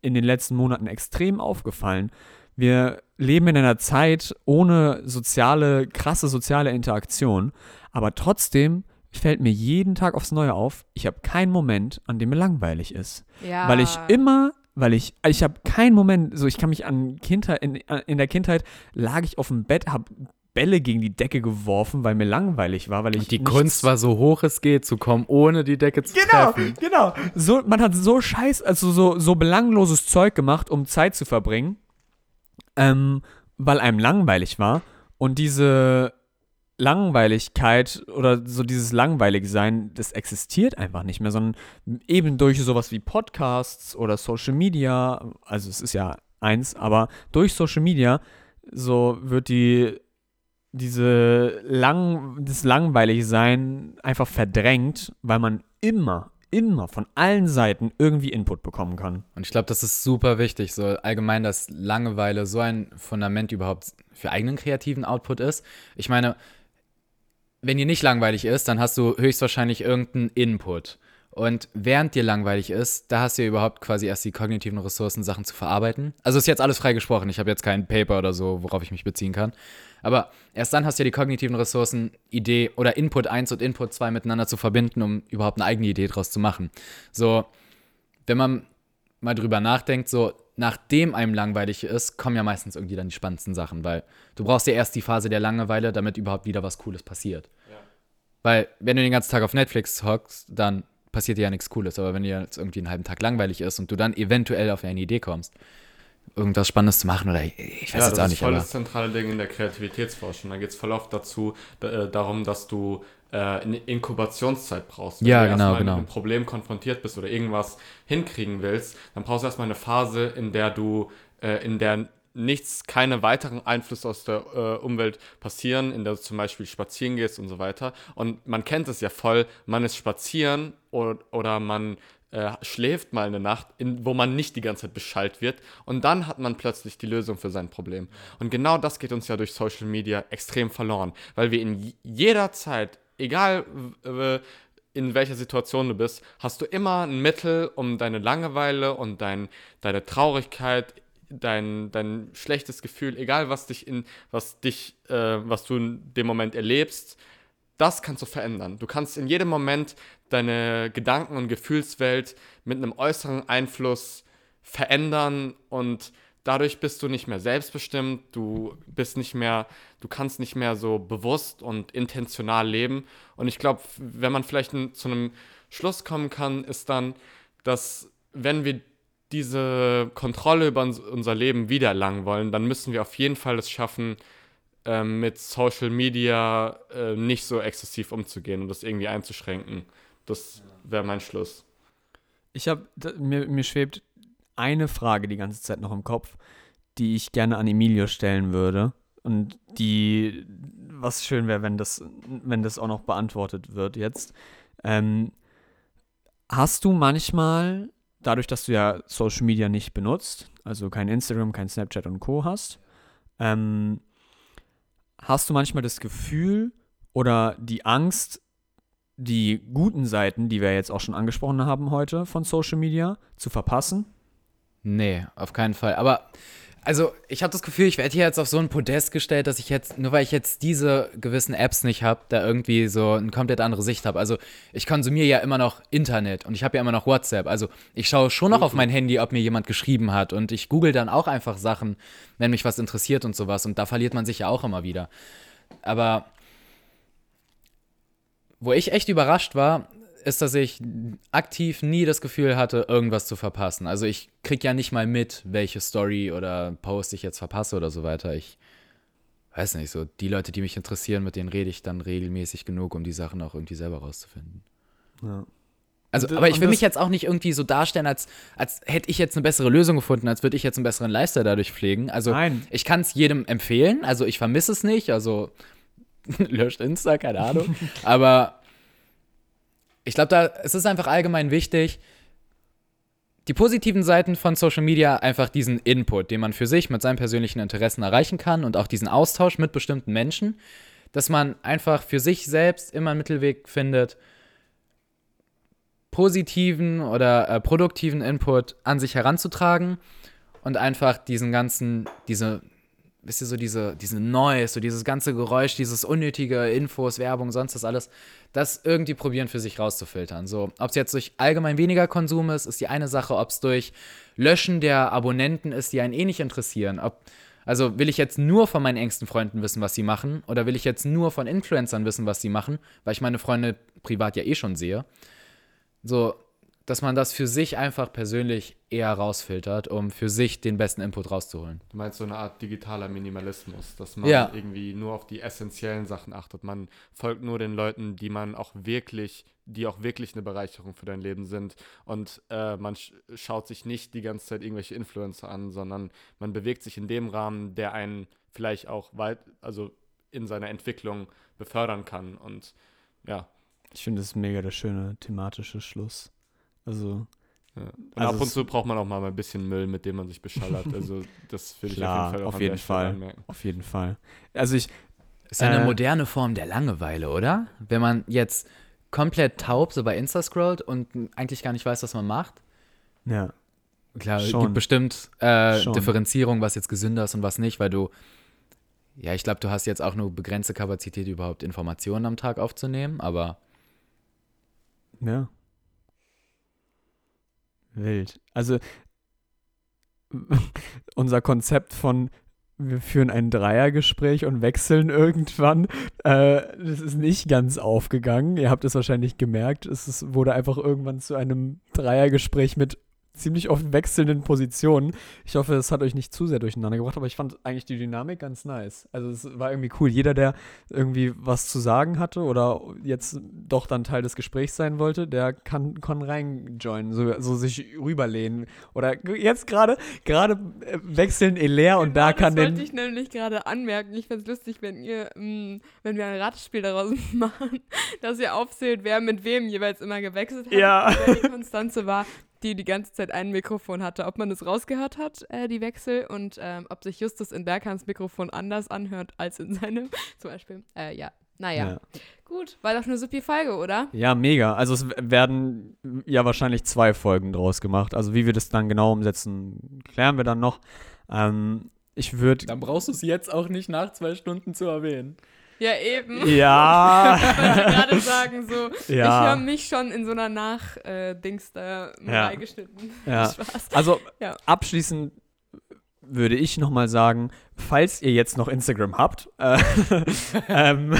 in den letzten Monaten extrem aufgefallen. Wir leben in einer Zeit ohne soziale, krasse soziale Interaktion, aber trotzdem fällt mir jeden Tag aufs Neue auf, ich habe keinen Moment, an dem mir langweilig ist. Ja. Weil ich immer, weil ich, ich habe keinen Moment, so ich kann mich an Kindheit, in, in der Kindheit lag ich auf dem Bett, habe Bälle gegen die Decke geworfen, weil mir langweilig war, weil ich Und die Kunst war so hoch es geht zu kommen, ohne die Decke zu Genau, treffen. genau. So, man hat so scheiß, also so, so belangloses Zeug gemacht, um Zeit zu verbringen, ähm, weil einem langweilig war. Und diese Langweiligkeit oder so dieses Langweiligsein, das existiert einfach nicht mehr, sondern eben durch sowas wie Podcasts oder Social Media, also es ist ja eins, aber durch Social Media so wird die diese lang, das Langweiligsein einfach verdrängt, weil man immer, immer von allen Seiten irgendwie Input bekommen kann. Und ich glaube, das ist super wichtig, so allgemein, dass Langeweile so ein Fundament überhaupt für eigenen kreativen Output ist. Ich meine, wenn dir nicht langweilig ist, dann hast du höchstwahrscheinlich irgendeinen Input. Und während dir langweilig ist, da hast du ja überhaupt quasi erst die kognitiven Ressourcen, Sachen zu verarbeiten. Also ist jetzt alles frei gesprochen. Ich habe jetzt kein Paper oder so, worauf ich mich beziehen kann. Aber erst dann hast du ja die kognitiven Ressourcen, Idee oder Input 1 und Input 2 miteinander zu verbinden, um überhaupt eine eigene Idee draus zu machen. So, wenn man mal drüber nachdenkt, so nachdem einem langweilig ist, kommen ja meistens irgendwie dann die spannendsten Sachen, weil du brauchst ja erst die Phase der Langeweile, damit überhaupt wieder was Cooles passiert. Weil wenn du den ganzen Tag auf Netflix hockst, dann passiert ja nichts Cooles, aber wenn dir jetzt irgendwie einen halben Tag langweilig ist und du dann eventuell auf eine Idee kommst, irgendwas Spannendes zu machen oder ich, ich weiß ja, jetzt das auch ist nicht, voll aber das zentrale Ding in der Kreativitätsforschung. Da geht es voll oft dazu, da, äh, darum, dass du äh, eine Inkubationszeit brauchst. Wenn Ja, du genau, erstmal genau. mit einem Problem konfrontiert bist oder irgendwas hinkriegen willst, dann brauchst du erstmal eine Phase, in der du, äh, in der nichts, keine weiteren Einflüsse aus der äh, Umwelt passieren, in der du zum Beispiel spazieren gehst und so weiter. Und man kennt es ja voll, man ist spazieren oder, oder man äh, schläft mal eine Nacht, in, wo man nicht die ganze Zeit beschallt wird und dann hat man plötzlich die Lösung für sein Problem. Und genau das geht uns ja durch Social Media extrem verloren, weil wir in jeder Zeit, egal in welcher Situation du bist, hast du immer ein Mittel, um deine Langeweile und dein, deine Traurigkeit, dein, dein schlechtes Gefühl, egal was dich in, was dich, äh, was du in dem Moment erlebst, das kannst du verändern. Du kannst in jedem Moment deine Gedanken- und Gefühlswelt mit einem äußeren Einfluss verändern und dadurch bist du nicht mehr selbstbestimmt, du bist nicht mehr, du kannst nicht mehr so bewusst und intentional leben. Und ich glaube, wenn man vielleicht zu einem Schluss kommen kann, ist dann, dass wenn wir diese Kontrolle über uns, unser Leben wiedererlangen wollen, dann müssen wir auf jeden Fall es schaffen, ähm, mit Social Media äh, nicht so exzessiv umzugehen und das irgendwie einzuschränken. Das wäre mein Schluss. Ich habe, mir, mir schwebt eine Frage die ganze Zeit noch im Kopf, die ich gerne an Emilio stellen würde. Und die, was schön wäre, wenn das, wenn das auch noch beantwortet wird jetzt. Ähm, hast du manchmal, dadurch, dass du ja Social Media nicht benutzt, also kein Instagram, kein Snapchat und Co. hast, ähm, hast du manchmal das Gefühl oder die Angst, die guten Seiten, die wir jetzt auch schon angesprochen haben heute von Social Media, zu verpassen? Nee, auf keinen Fall. Aber, also, ich habe das Gefühl, ich werde hier jetzt auf so ein Podest gestellt, dass ich jetzt, nur weil ich jetzt diese gewissen Apps nicht habe, da irgendwie so eine komplett andere Sicht habe. Also, ich konsumiere ja immer noch Internet und ich habe ja immer noch WhatsApp. Also, ich schaue schon noch auf mein Handy, ob mir jemand geschrieben hat und ich google dann auch einfach Sachen, wenn mich was interessiert und sowas. Und da verliert man sich ja auch immer wieder. Aber wo ich echt überrascht war, ist, dass ich aktiv nie das Gefühl hatte, irgendwas zu verpassen. Also ich krieg ja nicht mal mit, welche Story oder Post ich jetzt verpasse oder so weiter. Ich weiß nicht, so die Leute, die mich interessieren, mit denen rede ich dann regelmäßig genug, um die Sachen auch irgendwie selber rauszufinden. Ja. Also, aber ich will mich jetzt auch nicht irgendwie so darstellen, als, als hätte ich jetzt eine bessere Lösung gefunden, als würde ich jetzt einen besseren Lifestyle dadurch pflegen. Also, Nein. ich kann es jedem empfehlen. Also, ich vermisse es nicht. Also, löscht Insta, keine Ahnung. aber ich glaube, da es ist einfach allgemein wichtig, die positiven Seiten von Social Media einfach diesen Input, den man für sich mit seinen persönlichen Interessen erreichen kann und auch diesen Austausch mit bestimmten Menschen, dass man einfach für sich selbst immer einen Mittelweg findet, positiven oder äh, produktiven Input an sich heranzutragen und einfach diesen ganzen, diese, wisst ihr, so diese, diese Noise, so dieses ganze Geräusch, dieses unnötige Infos, Werbung, sonst das alles, das irgendwie probieren für sich rauszufiltern. So, ob es jetzt durch allgemein weniger Konsum ist, ist die eine Sache, ob es durch Löschen der Abonnenten ist, die einen eh nicht interessieren. Ob, also will ich jetzt nur von meinen engsten Freunden wissen, was sie machen, oder will ich jetzt nur von Influencern wissen, was sie machen, weil ich meine Freunde privat ja eh schon sehe. So, dass man das für sich einfach persönlich eher rausfiltert, um für sich den besten Input rauszuholen. Du meinst so eine Art digitaler Minimalismus, dass man Ja. irgendwie nur auf die essentiellen Sachen achtet. Man folgt nur den Leuten, die man auch wirklich, die auch wirklich eine Bereicherung für dein Leben sind. Und äh, man sch schaut sich nicht die ganze Zeit irgendwelche Influencer an, sondern man bewegt sich in dem Rahmen, der einen vielleicht auch weit, also in seiner Entwicklung befördern kann. Und ja. Ich finde, das ist mega der schöne thematische Schluss. Also, ja. Und Also ab und zu braucht man auch mal ein bisschen Müll, mit dem man sich beschallert. Also das will ich auf jeden Fall auch auf jeden Fall. auf jeden Fall. Also, ich, Ist ja eine Äh. moderne Form der Langeweile, oder? Wenn man jetzt komplett taub so bei Insta scrollt und eigentlich gar nicht weiß, was man macht. ja. Klar, es gibt bestimmt äh. Differenzierung, was jetzt gesünder ist und was nicht, weil du, ja, ich glaube, du hast jetzt auch nur begrenzte Kapazität, überhaupt Informationen am Tag aufzunehmen, aber Ja. Wild. Also unser Konzept von wir führen ein Dreiergespräch und wechseln irgendwann, äh, das ist nicht ganz aufgegangen. Ihr habt es wahrscheinlich gemerkt. Es ist, wurde einfach irgendwann zu einem Dreiergespräch mit ziemlich oft wechselnden Positionen. Ich hoffe, es hat euch nicht zu sehr durcheinander gebracht, aber ich fand eigentlich die Dynamik ganz nice. Also es war irgendwie cool. Jeder, der irgendwie was zu sagen hatte oder jetzt doch dann Teil des Gesprächs sein wollte, der kann, kann reinjoinen, so, so sich rüberlehnen. Oder jetzt gerade, gerade äh, wechseln Elair und da Genau, kann das wollte ich nämlich gerade anmerken. Ich fände es lustig, wenn ihr, mh, wenn wir ein Ratespiel daraus machen, dass ihr aufzählt, wer mit wem jeweils immer gewechselt hat. Ja. und Wer die Konstanze war, die die ganze Zeit ein Mikrofon hatte. Ob man es rausgehört hat, äh, die Wechsel, und ähm, ob sich Justus in Berghans Mikrofon anders anhört als in seinem, zum Beispiel. Äh, ja, naja. Ja. Gut, war doch eine super Folge, oder? ja, mega. Also es werden ja wahrscheinlich zwei Folgen draus gemacht. Also wie wir das dann genau umsetzen, klären wir dann noch. Ähm, ich würde. dann brauchst du es jetzt auch nicht nach zwei Stunden zu erwähnen. Ja, eben. Ja. Ich wollte gerade sagen, so, ich Ja. höre mich schon in so einer Nach-Dings da mal Ja. reingeschnitten. Ja. Spaß. Also Ja. abschließend würde ich nochmal sagen, falls ihr jetzt noch Instagram habt, äh, ähm,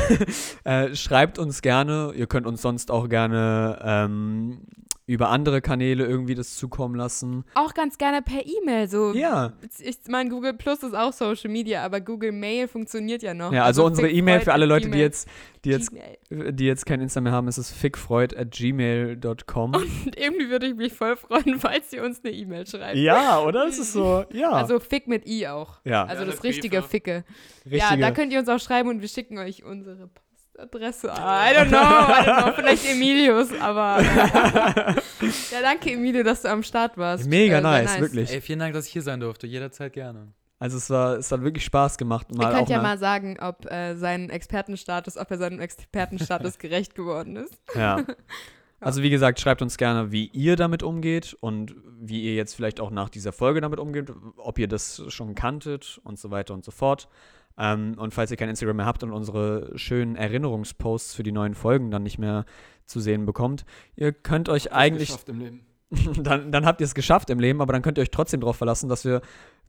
äh, schreibt uns gerne. Ihr könnt uns sonst auch gerne ähm, über andere Kanäle irgendwie das zukommen lassen. Auch ganz gerne per E-Mail. So. Ja, Ich meine, Google Plus ist auch Social Media, aber Google Mail funktioniert ja noch. ja also unsere fickfreud E-Mail für alle Leute, die jetzt, die jetzt, Gmail. die jetzt kein Insta mehr haben, ist es fickfreud at gmail.com. Und irgendwie würde ich mich voll freuen, falls ihr uns eine E-Mail schreibt. Ja, oder? Es ist so, ja. Also Fick mit I auch. ja, Also Ja, das Briefe. richtige Ficke. Ja, richtige- da könnt ihr uns auch schreiben und wir schicken euch unsere Postadresse. I don't know, I don't know. Vielleicht Emilius, aber. ja, danke, Emilio, dass du am Start warst. Mega Äh, war nice, wirklich. Ey, vielen Dank, dass ich hier sein durfte. Jederzeit gerne. Also es war, es hat wirklich Spaß gemacht. Ihr Mal könnt auch ja mal sagen, ob äh, sein Expertenstatus, ob er seinem Expertenstatus gerecht geworden ist. Ja. Also wie gesagt, schreibt uns gerne, wie ihr damit umgeht und wie ihr jetzt vielleicht auch nach dieser Folge damit umgeht, ob ihr das schon kanntet und so weiter und so fort. Ähm, und falls ihr kein Instagram mehr habt und unsere schönen Erinnerungsposts für die neuen Folgen dann nicht mehr zu sehen bekommt, ihr könnt euch eigentlich, Geschafft im Leben. dann, dann habt ihr es geschafft im Leben, aber dann könnt ihr euch trotzdem darauf verlassen, dass wir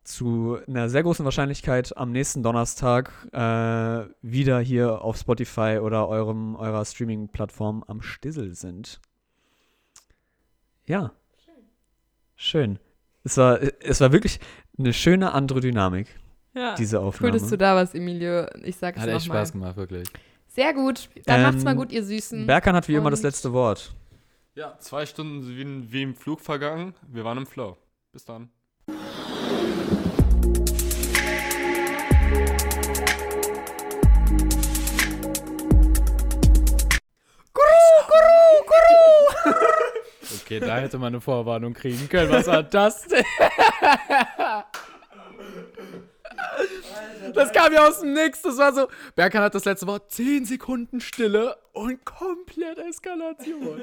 zu einer sehr großen Wahrscheinlichkeit am nächsten Donnerstag äh, wieder hier auf Spotify oder eurem, eurer Streaming-Plattform am Stissel sind. Ja. Schön. Es war, es war wirklich eine schöne andere Dynamik. Ja. diese Cool, Aufnahme. dass du da warst, Emilio. Ich sag's Hat echt nochmal. Spaß gemacht, wirklich. Sehr gut. Dann Ähm, macht's mal gut, ihr Süßen. Berkan hat wie immer das Und- letzte Wort. Ja, zwei Stunden sind wie, wie im Flug vergangen. Wir waren im Flow. Bis dann. Okay, da hätte man eine Vorwarnung kriegen können. Was war das denn? Das kam ja aus dem Nix. Das war so. Berkan hat das letzte Wort 10 Sekunden Stille und komplett Eskalation.